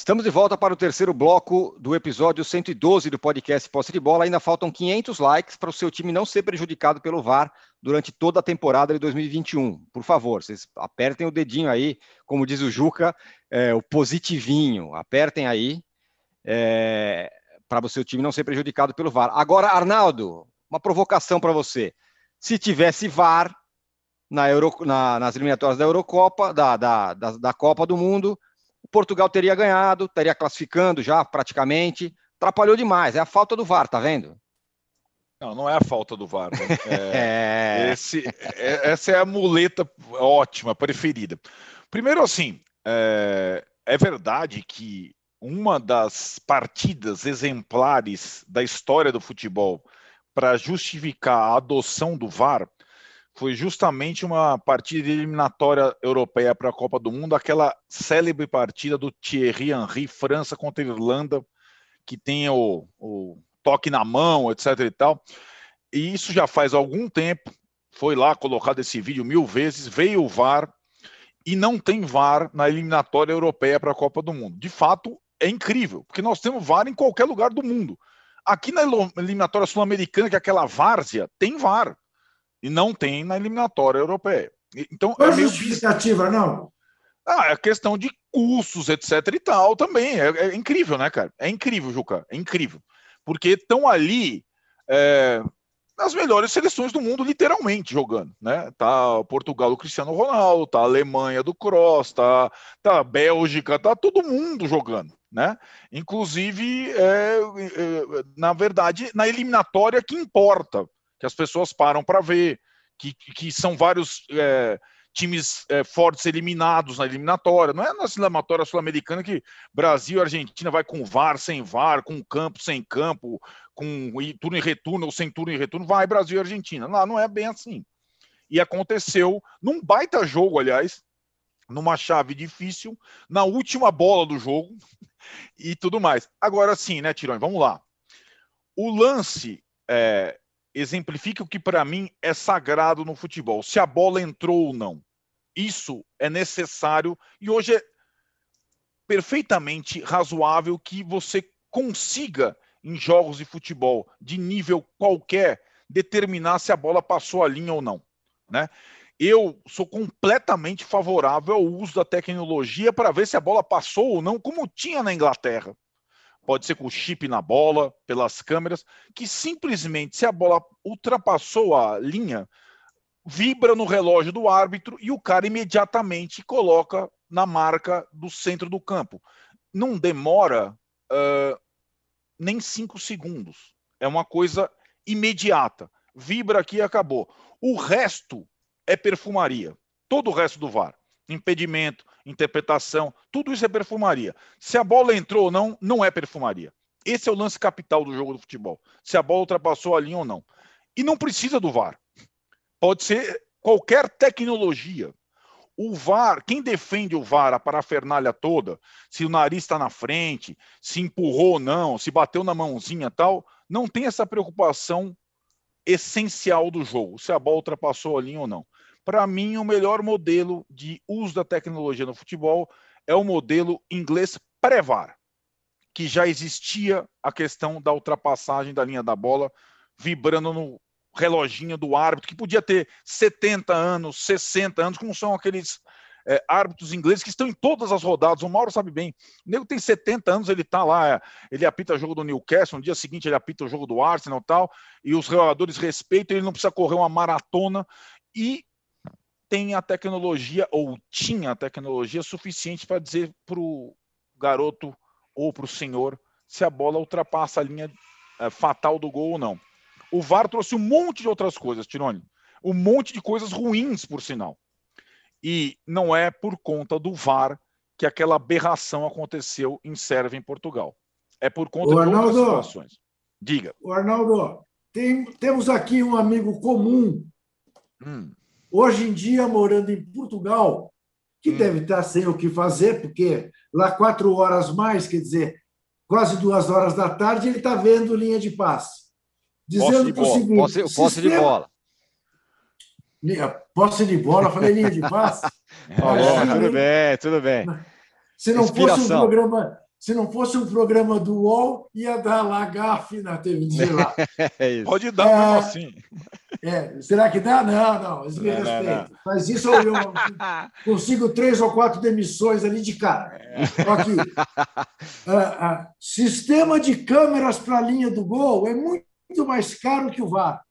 Estamos de volta para o terceiro bloco do episódio 112 do podcast Posse de Bola. Ainda faltam 500 likes para o seu time não ser prejudicado pelo VAR durante toda a temporada de 2021. Por favor, vocês apertem o dedinho aí, como diz o Juca, é, o positivinho. Apertem aí é, para o seu time não ser prejudicado pelo VAR. Agora, Arnaldo, uma provocação para você. Se tivesse VAR na Euro, na, nas eliminatórias da Eurocopa, da, da, da, da Copa do Mundo Portugal teria ganhado, estaria classificando já praticamente. Atrapalhou demais, é a falta do VAR, tá vendo? Não, não é a falta do VAR. Né? (laughs) É, é... Esse, é, essa é a muleta ótima, preferida. Primeiro, assim, é, é verdade que uma das partidas exemplares da história do futebol para justificar a adoção do VAR foi justamente uma partida eliminatória europeia para a Copa do Mundo, aquela célebre partida do Thierry Henry, França contra Irlanda, que tem o, o toque na mão, etc. e tal. E isso já faz algum tempo, foi lá colocado esse vídeo mil vezes, veio o VAR e não tem VAR na eliminatória europeia para a Copa do Mundo. De fato, é incrível, porque nós temos VAR em qualquer lugar do mundo. Aqui na eliminatória sul-americana, que é aquela várzea, tem VAR e não tem na eliminatória europeia. Então, Qual é meio... justificativa, não? Ah, é questão de custos, etc e tal também. É, é, incrível, né, cara? É incrível, Juca. É incrível. Porque estão ali é, as melhores seleções do mundo, literalmente, jogando. Né? Tá Portugal do Cristiano Ronaldo, tá a Alemanha do Cross, tá, tá a Bélgica, tá todo mundo jogando. Né? Inclusive, é, é, na verdade, na eliminatória que importa que as pessoas param para ver, que, que são vários é, times é, fortes eliminados na eliminatória. Não é na eliminatória sul-americana que Brasil e Argentina vai com VAR, sem VAR, com campo, sem campo, com turno e retorno ou sem turno e retorno. Vai Brasil e Argentina. Lá não é bem assim. E aconteceu num baita jogo, aliás, numa chave difícil, na última bola do jogo (laughs) e tudo mais. Agora sim, né, Tirões? Vamos lá. O lance é, exemplifica o que para mim é sagrado no futebol, se a bola entrou ou não. Isso é necessário e hoje é perfeitamente razoável que você consiga em jogos de futebol de nível qualquer determinar se a bola passou a linha ou não, né? Eu sou completamente favorável ao uso da tecnologia para ver se a bola passou ou não, como tinha na Inglaterra pode ser com chip na bola, pelas câmeras, que simplesmente, se a bola ultrapassou a linha, vibra no relógio do árbitro e o cara imediatamente coloca na marca do centro do campo. Não demora uh, nem cinco segundos. É uma coisa imediata. Vibra aqui e acabou. O resto é perfumaria. Todo o resto do VAR. Impedimento, interpretação, tudo isso é perfumaria. Se a bola entrou ou não, não é perfumaria. Esse é o lance capital do jogo do futebol. Se a bola ultrapassou a linha ou não. E não precisa do VAR. Pode ser qualquer tecnologia. O VAR, quem defende o VAR, a parafernália toda, se o nariz está na frente, se empurrou ou não, se bateu na mãozinha tal, não tem essa preocupação essencial do jogo, se a bola ultrapassou a linha ou não. Para mim, o melhor modelo de uso da tecnologia no futebol é o modelo inglês pré-VAR, que já existia a questão da ultrapassagem da linha da bola vibrando no reloginho do árbitro, que podia ter 70 anos, 60 anos, como são aqueles é, árbitros ingleses que estão em todas as rodadas. O Mauro sabe bem. O nego tem 70 anos, ele está lá, ele apita o jogo do Newcastle, no dia seguinte ele apita o jogo do Arsenal e tal, e os jogadores respeitam, ele não precisa correr uma maratona e tem a tecnologia, ou tinha a tecnologia suficiente para dizer para o garoto ou para o senhor se a bola ultrapassa a linha é, fatal do gol ou não. O VAR trouxe um monte de outras coisas, Tirone. Um monte de coisas ruins, por sinal. E não é por conta do VAR que aquela aberração aconteceu em Sérvia, em Portugal. É por conta o de Arnaldo, outras situações. Diga. O Arnaldo, tem, temos aqui um amigo comum, hum. Hoje em dia morando em Portugal, que hum. deve estar sem o que fazer, porque lá quatro horas mais, quer dizer, quase duas horas da tarde, ele está vendo linha de passe dizendo o seguinte: posse, posse sistema... de bola. Posse de bola, falei linha de (laughs) passe. tudo bem, tudo bem. Se não Inspiração. fosse um programa, se não fosse um programa do UOL, ia dar lá gafe na televisão lá. é Pode dar, é, assim. É, será que dá? Não, não, eles me respeitam. Mas isso eu, eu (laughs) consigo três ou quatro demissões ali de cara. Aqui. Uh, uh, sistema de câmeras para a linha do gol é muito mais caro que o VAR.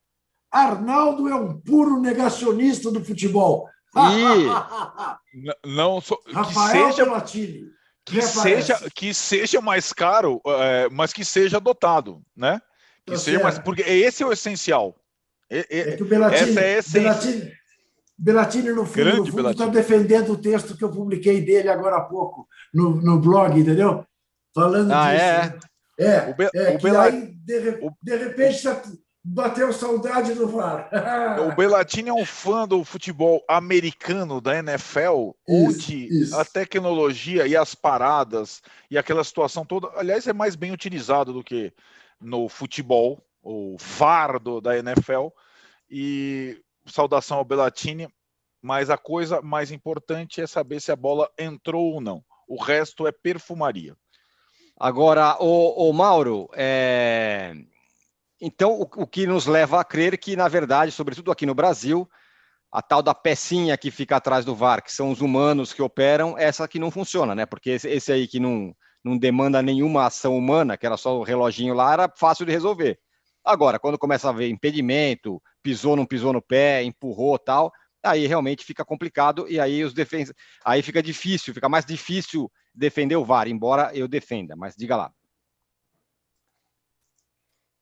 Arnaldo é um puro negacionista do futebol. E (laughs) não sou, que Rafael seja Latini, que seja que seja mais caro, é, mas que seja dotado, né? Que tá seja mais, porque esse é o essencial. É, é, é que o Belatini, essa é a essência. Belatini, no fundo, está defendendo o texto que eu publiquei dele agora há pouco no, no blog, entendeu? Falando ah, disso. É? É, o Be é o aí, de, de repente, tá, bateu saudade do VAR. o (laughs) Belatini é um fã do futebol americano da NFL, isso, onde isso. a tecnologia e as paradas e aquela situação toda, aliás, é mais bem utilizado do que no futebol, o VAR do, da NFL. E saudação ao Belatini, mas a coisa mais importante é saber se a bola entrou ou não. O resto é perfumaria. Agora, o, o Mauro, é... então o, o, que nos leva a crer que, na verdade, sobretudo aqui no Brasil, a tal da pecinha que fica atrás do VAR, que são os humanos que operam, essa que não funciona, né? Porque esse, esse aí que não, não demanda nenhuma ação humana, que era só o reloginho lá, era fácil de resolver. Agora, quando começa a ver impedimento, pisou, não pisou no pé, empurrou tal, aí realmente fica complicado e aí os defensores, aí fica difícil, fica mais difícil defender o VAR, embora eu defenda, mas diga lá.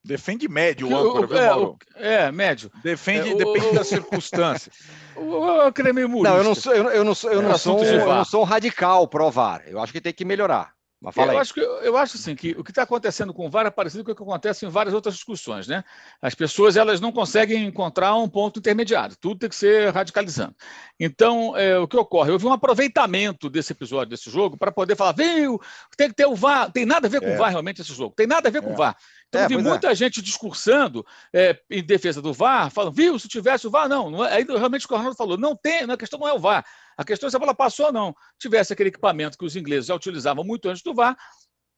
Defende médio o âncora, viu, Mauro? É, é, médio. Defende, é, depende (laughs) o, das circunstâncias. O, creme Não, eu não sou, eu, eu não sou, eu, é, não sou, eu não sou um radical pro VAR. Eu acho que tem que melhorar. Mas fala eu, acho que, eu acho assim, que o que está acontecendo com o VAR é parecido com o que acontece em várias outras discussões. Né? As pessoas elas não conseguem encontrar um ponto intermediário, tudo tem que ser radicalizando. Então, é, o que ocorre? Houve um aproveitamento desse episódio, desse jogo, para poder falar, viu, tem que ter o VAR, tem nada a ver com é. o VAR realmente esse jogo, tem nada a ver com o é. VAR. Então, é, vi muita é. gente discursando é, em defesa do VAR, falando, viu, se tivesse o VAR, não. não é, aí realmente o Ronaldo falou, não tem, a questão não é o VAR. A questão é se a bola passou ou não. Tivesse aquele equipamento que os ingleses já utilizavam muito antes do VAR,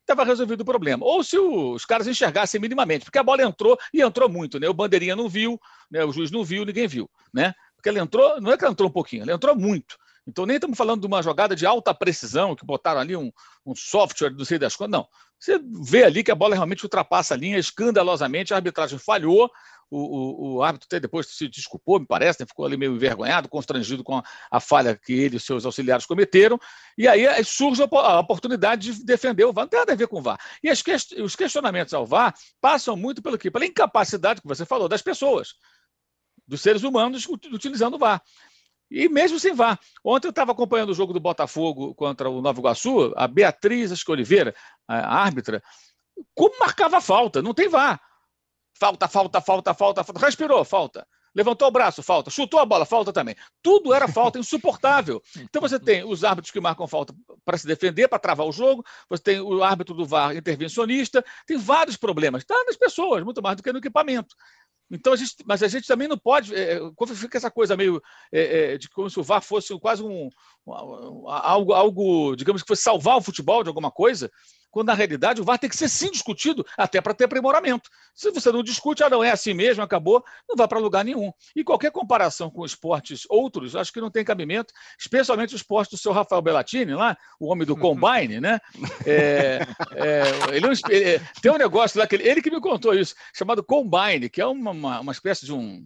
estava resolvido o problema. Ou se os caras enxergassem minimamente, porque a bola entrou e entrou muito, né? O bandeirinha não viu, né? o juiz não viu, ninguém viu, né? Porque ela entrou, não é que ela entrou um pouquinho, ela entrou muito. Então, nem estamos falando de uma jogada de alta precisão, que botaram ali um, um software, não sei das quantas. Não. Você vê ali que a bola realmente ultrapassa a linha escandalosamente, a arbitragem falhou, o, o, o árbitro até depois se desculpou, me parece, né? ficou ali meio envergonhado, constrangido com a, a, falha que ele e seus auxiliares cometeram, e aí surge a oportunidade de defender o VAR. Não tem nada a ver com o VAR. E as, os questionamentos ao VAR passam muito pelo quê? Pela incapacidade que você falou das pessoas, dos seres humanos utilizando o VAR. E mesmo sem VAR. Ontem eu estava acompanhando o jogo do Botafogo contra o Nova Iguaçu, a Beatriz Acho Oliveira, a árbitra, como marcava falta, não tem VAR. Falta, falta, falta, falta, falta. Respirou, falta. Levantou o braço, falta. Chutou a bola, falta também. Tudo era falta (laughs) insuportável. Então você tem os árbitros que marcam falta para se defender, para travar o jogo. Você tem o árbitro do VAR intervencionista. Tem vários problemas. Está nas pessoas, muito mais do que no equipamento. Então, a gente, mas a gente também não pode. É, quando fica essa coisa meio é, é, de como se o VAR fosse quase um, um, algo, algo, digamos que fosse salvar o futebol de alguma coisa, quando na realidade o VAR tem que ser sim discutido, até para ter aprimoramento. Se você não discute, ah, não, é assim mesmo, acabou, não vai para lugar nenhum. E qualquer comparação com esportes outros, acho que não tem cabimento, especialmente o esporte do seu Rafael Bellatini, lá, o homem do Combine, né? É, é, ele, é, é, tem um negócio lá, que ele, ele, que me contou isso, chamado Combine, que é uma, uma, uma espécie de um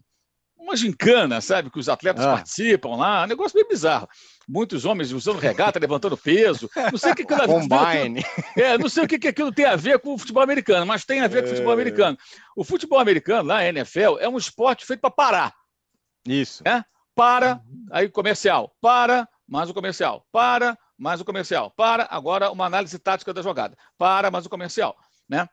uma gincana, sabe? Que os atletas ah. participam lá, um negócio meio bizarro. Muitos homens usando regata, levantando peso. Não sei o que (laughs) aquilo, Combine. É, não sei o que aquilo tem a ver com o futebol americano, mas tem a ver com o futebol é. americano. O futebol americano, lá, NFL, é um esporte feito para parar. Isso. É? Para, aí comercial, para, mais o comercial, para, mais o comercial, para, agora uma análise tática da jogada, para, mais o comercial, né?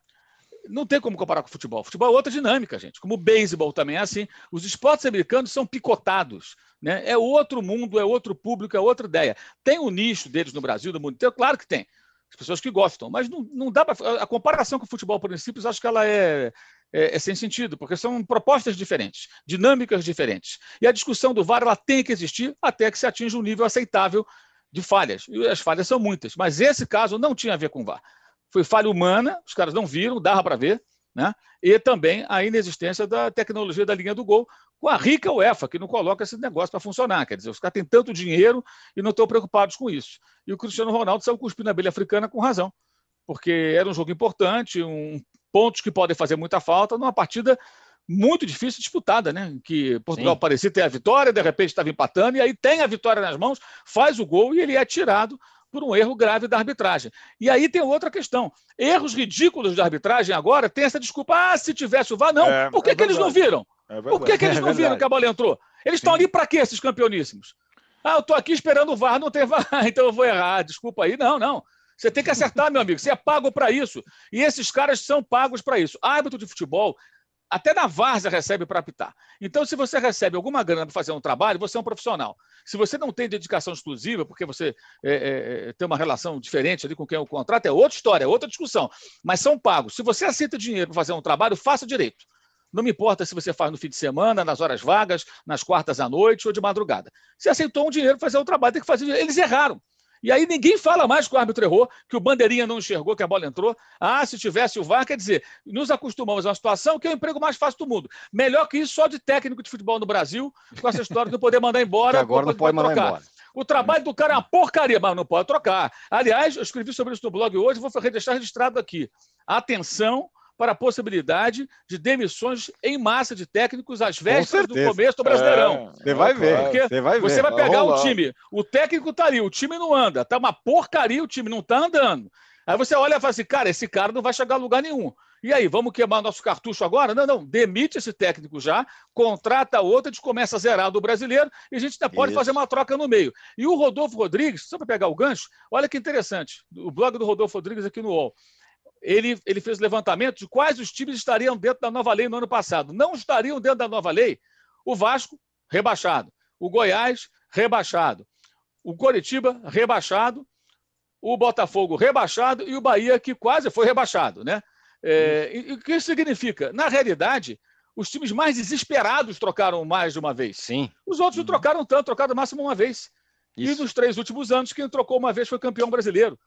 Não tem como comparar com o futebol. O futebol é outra dinâmica, gente. Como o beisebol também é assim. Os esportes americanos são picotados. Né? É outro mundo, é outro público, é outra ideia. Tem o um nicho deles no Brasil, no mundo inteiro? Claro que tem. As pessoas que gostam, mas não, não dá para. A comparação com o futebol, por princípios, acho que ela é, é, é, sem sentido, porque são propostas diferentes, dinâmicas diferentes. E a discussão do VAR ela tem que existir até que se atinja um nível aceitável de falhas. E as falhas são muitas, mas esse caso não tinha a ver com o VAR foi falha humana, os caras não viram, dava para ver, né? e também a inexistência da tecnologia da linha do gol, com a rica UEFA, que não coloca esse negócio para funcionar. Quer dizer, os caras têm tanto dinheiro e não estão preocupados com isso. E o Cristiano Ronaldo saiu cuspindo a abelha africana com razão, porque era um jogo importante, um, pontos que podem fazer muita falta numa partida muito difícil disputada, né? Que Portugal Sim. parecia ter a vitória, de repente estava empatando, e aí tem a vitória nas mãos, faz o gol e ele é tirado por um erro grave da arbitragem. E aí tem outra questão. Erros ridículos da arbitragem agora tem essa desculpa. Ah, se tivesse o VAR, não. É, por que, é que eles não viram? É por que, que eles não é viram que a bola entrou? Eles estão ali para quê, esses campeoníssimos? Ah, eu estou aqui esperando o VAR, não tem VAR, (laughs) então eu vou errar. Desculpa aí. Não, não. Você tem que acertar, meu amigo. Você é pago para isso. E esses caras são pagos para isso. Árbitro de futebol até na várzea recebe para apitar. Então, se você recebe alguma grana para fazer um trabalho, você é um profissional. Se você não tem dedicação exclusiva, porque você é, é, é tem uma relação diferente ali com quem o contrato, é outra história, é outra discussão. Mas são pagos. Se você aceita dinheiro para fazer um trabalho, faça direito. Não me importa se você faz no fim de semana, nas horas vagas, nas quartas à noite ou de madrugada. Se aceitou um dinheiro para fazer o um trabalho, tem que fazer. Eles erraram. E aí ninguém fala mais que o árbitro errou, que o bandeirinha não enxergou que a bola entrou. Ah, se tivesse o VAR, quer dizer, nos acostumamos a uma situação que é o emprego mais fácil do mundo. Melhor que isso só de técnico de futebol no Brasil, com essa história de não poder mandar embora. (laughs) Que agora não pode mandar trocar. embora. O trabalho do cara é uma porcaria, mas não pode trocar. Aliás, eu escrevi sobre isso no blog hoje, vou deixar registrado aqui. Atenção para a possibilidade de demissões em massa de técnicos às vésperas do começo do Brasileirão. É, você vai ver. Você vai, ver. Você vai pegar o time, o técnico está ali, o time não anda, tá uma porcaria, o time não está andando. Aí você olha e fala assim, cara, esse cara não vai chegar a lugar nenhum. E aí, vamos queimar nosso cartucho agora? Não, não, demite esse técnico já, contrata outro, a gente começa a zerar do brasileiro e a gente ainda pode Isso. fazer uma troca no meio. E o Rodolfo Rodrigues, só para pegar o gancho, olha que interessante, o blog do Rodolfo Rodrigues aqui no UOL ele, ele fez levantamento de quais os times estariam dentro da nova lei no ano passado. Não estariam dentro da nova lei o Vasco, rebaixado. O Goiás, rebaixado. O Coritiba, rebaixado. O Botafogo, rebaixado. E o Bahia, que quase foi rebaixado. Né? É, e, o que isso significa? Na realidade, os times mais desesperados trocaram mais de uma vez. Sim. Os outros não trocaram tanto, trocaram no máximo uma vez. Isso. E nos três últimos anos, quem trocou uma vez foi campeão brasileiro.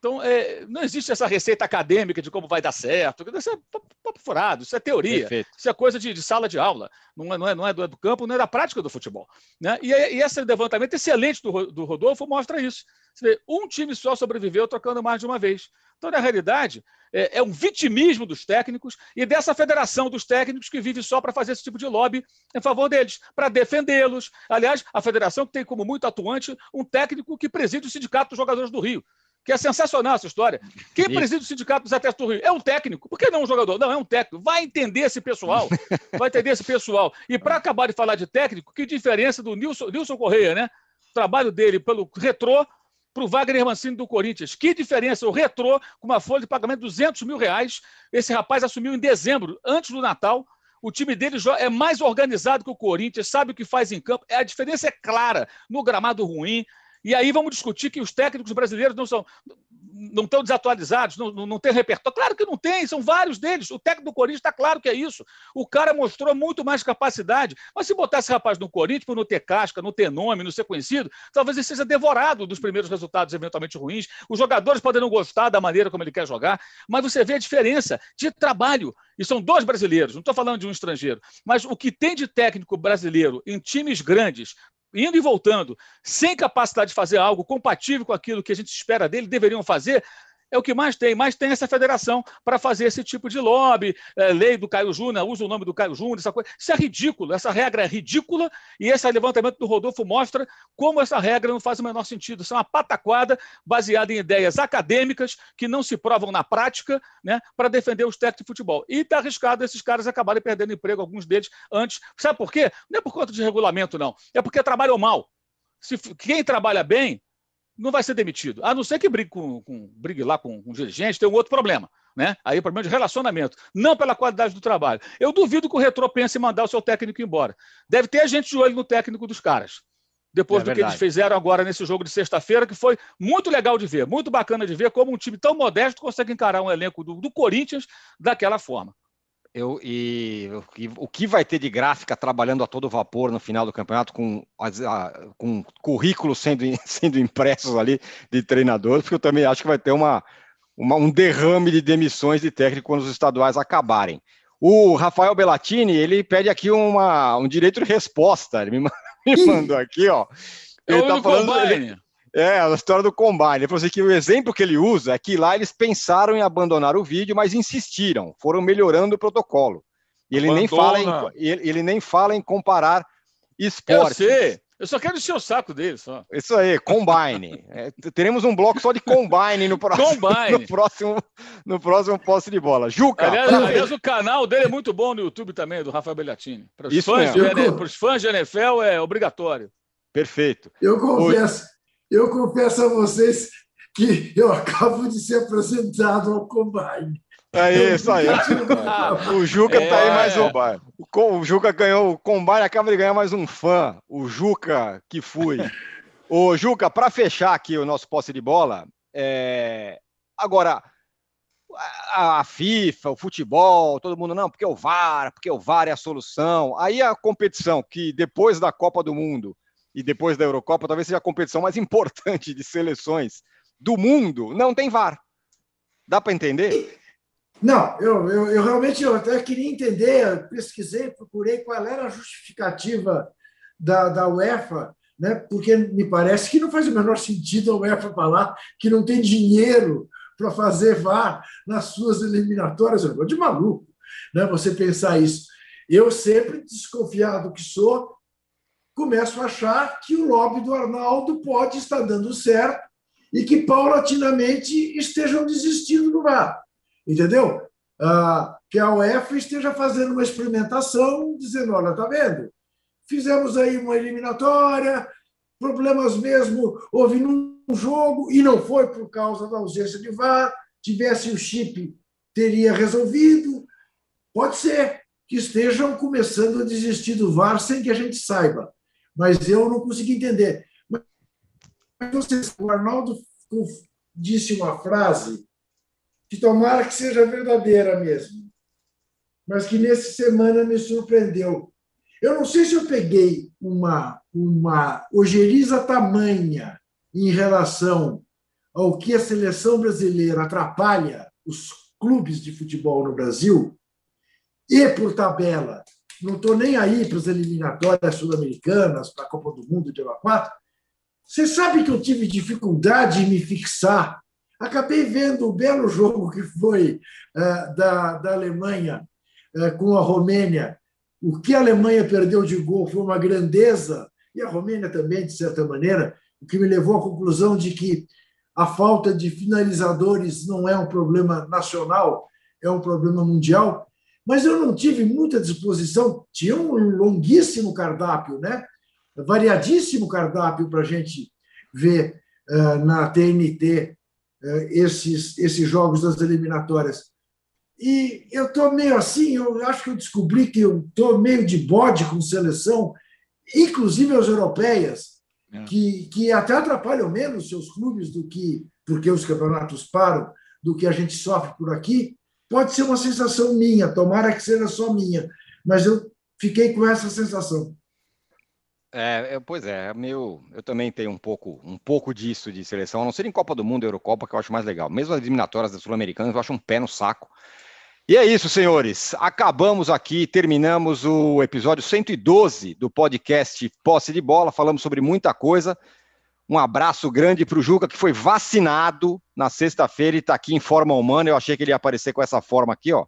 Então, é, não existe essa receita acadêmica de como vai dar certo. Isso é papo furado, isso é teoria. Perfeito. Isso é coisa de, de, sala de aula. Não é, não, é, não é do, campo, não é da prática do futebol. Né? E, e esse levantamento excelente do, do Rodolfo mostra isso. Vê, um time só sobreviveu trocando mais de uma vez. Então, na realidade, é, é um vitimismo dos técnicos e dessa federação dos técnicos que vive só para fazer esse tipo de lobby em favor deles, para defendê-los. Aliás, a federação que tem como muito atuante um técnico que preside o Sindicato dos Jogadores do Rio que é sensacional essa história. Quem preside o sindicato dos atletas do Rio é um técnico. Por que não um jogador? Não, é um técnico. Vai entender esse pessoal. (laughs) Vai entender esse pessoal. E para acabar de falar de técnico, que diferença do Nilson, Nilson Correia, né? O trabalho dele pelo retrô para o Wagner Mancini do Corinthians. Que diferença! O retrô, com uma folha de pagamento de 200 mil reais. Esse rapaz assumiu em dezembro, antes do Natal. O time dele é mais organizado que o Corinthians, sabe o que faz em campo. É, a diferença é clara no gramado ruim, e aí vamos discutir que os técnicos brasileiros não são não estão desatualizados, não, não, não tem repertório. Claro que não tem, são vários deles. O técnico do Corinthians está claro que é isso. O cara mostrou muito mais capacidade. Mas se botar esse rapaz no Corinthians, por não ter casca, não ter nome, não ser conhecido, talvez ele seja devorado dos primeiros resultados eventualmente ruins. Os jogadores podem não gostar da maneira como ele quer jogar, mas você vê a diferença de trabalho. E são dois brasileiros, não estou falando de um estrangeiro. Mas o que tem de técnico brasileiro em times grandes, indo e voltando, sem capacidade de fazer algo compatível com aquilo que a gente espera dele, deveriam fazer, é o que mais tem. Mais tem essa federação para fazer esse tipo de lobby, é, lei do Caio Júnior, usa o nome do Caio Júnior, essa coisa. Isso é ridículo, essa regra é ridícula e esse levantamento do Rodolfo mostra como essa regra não faz o menor sentido. Isso é uma pataquada baseada em ideias acadêmicas que não se provam na prática né, para defender os técnicos de futebol. E está arriscado esses caras acabarem perdendo emprego, alguns deles, antes. Sabe por quê? Não é por conta de regulamento, não. É porque trabalham mal. Se, quem trabalha bem não vai ser demitido. A não ser que brigue, com, com brigue lá com, com dirigente, tem um outro problema. Né? Aí é problema de relacionamento, não pela qualidade do trabalho. Eu duvido que o Retrô pense em mandar o seu técnico embora. Deve ter gente de olho no técnico dos caras. Depois é do verdade. que eles fizeram agora nesse jogo de sexta-feira, que foi muito legal de ver, muito bacana de ver como um time tão modesto consegue encarar um elenco do, do Corinthians daquela forma. Eu, e, o que vai ter de gráfica trabalhando a todo vapor no final do campeonato, com, a, com currículos sendo, (laughs) sendo impressos ali de treinadores, porque eu também acho que vai ter uma, uma, um derrame de demissões de técnico quando os estaduais acabarem. O Rafael Bellatini, ele pede aqui uma, um direito de resposta. Ele me, (laughs) me mandou aqui, ó. Ele está falando. Ele, é, a história do Combine. Ele falou assim que o exemplo que ele usa é que lá eles pensaram em abandonar o vídeo, mas insistiram, foram melhorando o protocolo. E ele, nem fala, em, ele, ele, nem fala em comparar esportes. Eu sei. Eu só quero encher o saco dele, só. Isso aí, Combine. (laughs) É, teremos um bloco só de Combine no próximo, combine. no (laughs) próximo, no próximo posse de bola. Juca. Aliás, aliás, o canal dele é muito bom no YouTube também, do Rafael Bellatini. Para os fãs, de, fãs de NFL é obrigatório. Perfeito. Eu confesso, eu confesso a vocês que eu acabo de ser apresentado ao Combine. É isso aí. (laughs) o Juca é, tá aí mais um. O Juca ganhou o Combine, acaba de ganhar mais um fã. O Juca que fui. (laughs) Ô, Juca, para fechar aqui o nosso posse de bola, é... agora a FIFA, o futebol, todo mundo não, porque o VAR, porque o VAR é a solução. Aí a competição que depois da Copa do Mundo e depois da Eurocopa, talvez seja a competição mais importante de seleções do mundo, não tem VAR. Dá para entender? Não, eu, eu, eu, realmente eu até queria entender, pesquisei, procurei qual era a justificativa da, da UEFA, né? porque me parece que não faz o menor sentido a UEFA falar que não tem dinheiro para fazer VAR nas suas eliminatórias. Eu de maluco né? você pensar isso. Eu sempre, desconfiado que sou, começo a achar que o lobby do Arnaldo pode estar dando certo e que paulatinamente estejam desistindo do VAR. Entendeu? Ah, que a UEFA esteja fazendo uma experimentação, dizendo: olha, está vendo? Fizemos aí uma eliminatória, problemas mesmo houve num jogo, e não foi por causa da ausência de VAR. Tivesse o chip, teria resolvido. Pode ser que estejam começando a desistir do VAR sem que a gente saiba mas eu não consegui entender. Mas o Arnaldo disse uma frase que tomara que seja verdadeira mesmo, mas que nessa semana me surpreendeu. Eu não sei se eu peguei uma, uma ojeriza tamanha em relação ao que a seleção brasileira atrapalha os clubes de futebol no Brasil, e por tabela, não estou nem aí para as eliminatórias sul-americanas, para a Copa do Mundo de 4, você sabe que eu tive dificuldade em me fixar. Acabei vendo o belo jogo que foi uh, da, da Alemanha uh, com a Romênia. O que a Alemanha perdeu de gol foi uma grandeza, e a Romênia também, de certa maneira, o que me levou à conclusão de que a falta de finalizadores não é um problema nacional, é um problema mundial. Mas eu não tive muita disposição, tinha um longuíssimo cardápio, né? variadíssimo cardápio para a gente ver uh, na TNT uh, eh, esses, esses jogos das eliminatórias. E eu estou meio assim, eu acho que eu descobri que eu estou meio de bode com seleção, inclusive as europeias, é. que, que até atrapalham menos seus clubes do que, porque os campeonatos param, do que a gente sofre por aqui, pode ser uma sensação minha, tomara que seja só minha, mas eu fiquei com essa sensação. É, é, pois é, meu, eu também tenho um pouco, um pouco disso de seleção, a não ser em Copa do Mundo, Eurocopa, que eu acho mais legal. Mesmo as eliminatórias da Sul-Americana, eu acho um pé no saco. E é isso, senhores. Acabamos aqui, terminamos o episódio 112 do podcast Posse de Bola. Falamos sobre muita coisa. Um abraço grande para o Juca, que foi vacinado na sexta-feira e está aqui em forma humana. Eu achei que ele ia aparecer com essa forma aqui, ó.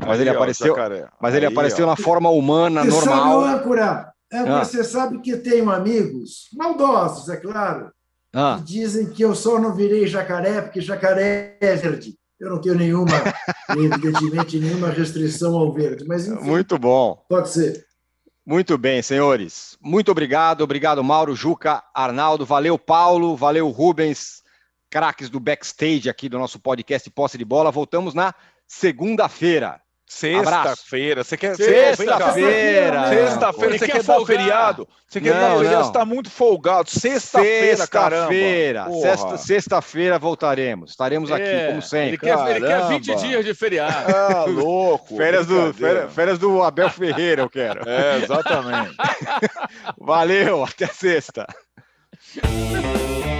Mas Aí, ele apareceu, ó, mas ele apareceu ó. na forma humana, normal. Sabe, âncora, âncora ah. você sabe que tenho amigos, maldosos, é claro, ah. que dizem que eu só não virei jacaré porque jacaré é verde. Eu não tenho nenhuma, (laughs) evidentemente, nenhuma restrição ao verde, mas enfim, Muito bom. Pode ser. Muito bem, senhores. Muito obrigado. Obrigado, Mauro, Juca, Arnaldo. Valeu, Paulo. Valeu, Rubens. Craques do backstage aqui do nosso podcast Posse de Bola. Voltamos na segunda-feira. Sexta-feira. Você quer. Sexta-feira. Sexta-feira. Você quer dar feriado? Você quer dar feriado? Você está muito folgado. Sexta-feira, caramba. Sexta-feira. Sexta-feira voltaremos. Estaremos é, aqui, como sempre. Ele quer, ele quer 20 dias de feriado. (laughs) Ah, louco. Férias do, férias, férias do Abel Ferreira, eu quero. É, exatamente. (laughs) Valeu, até sexta. (laughs)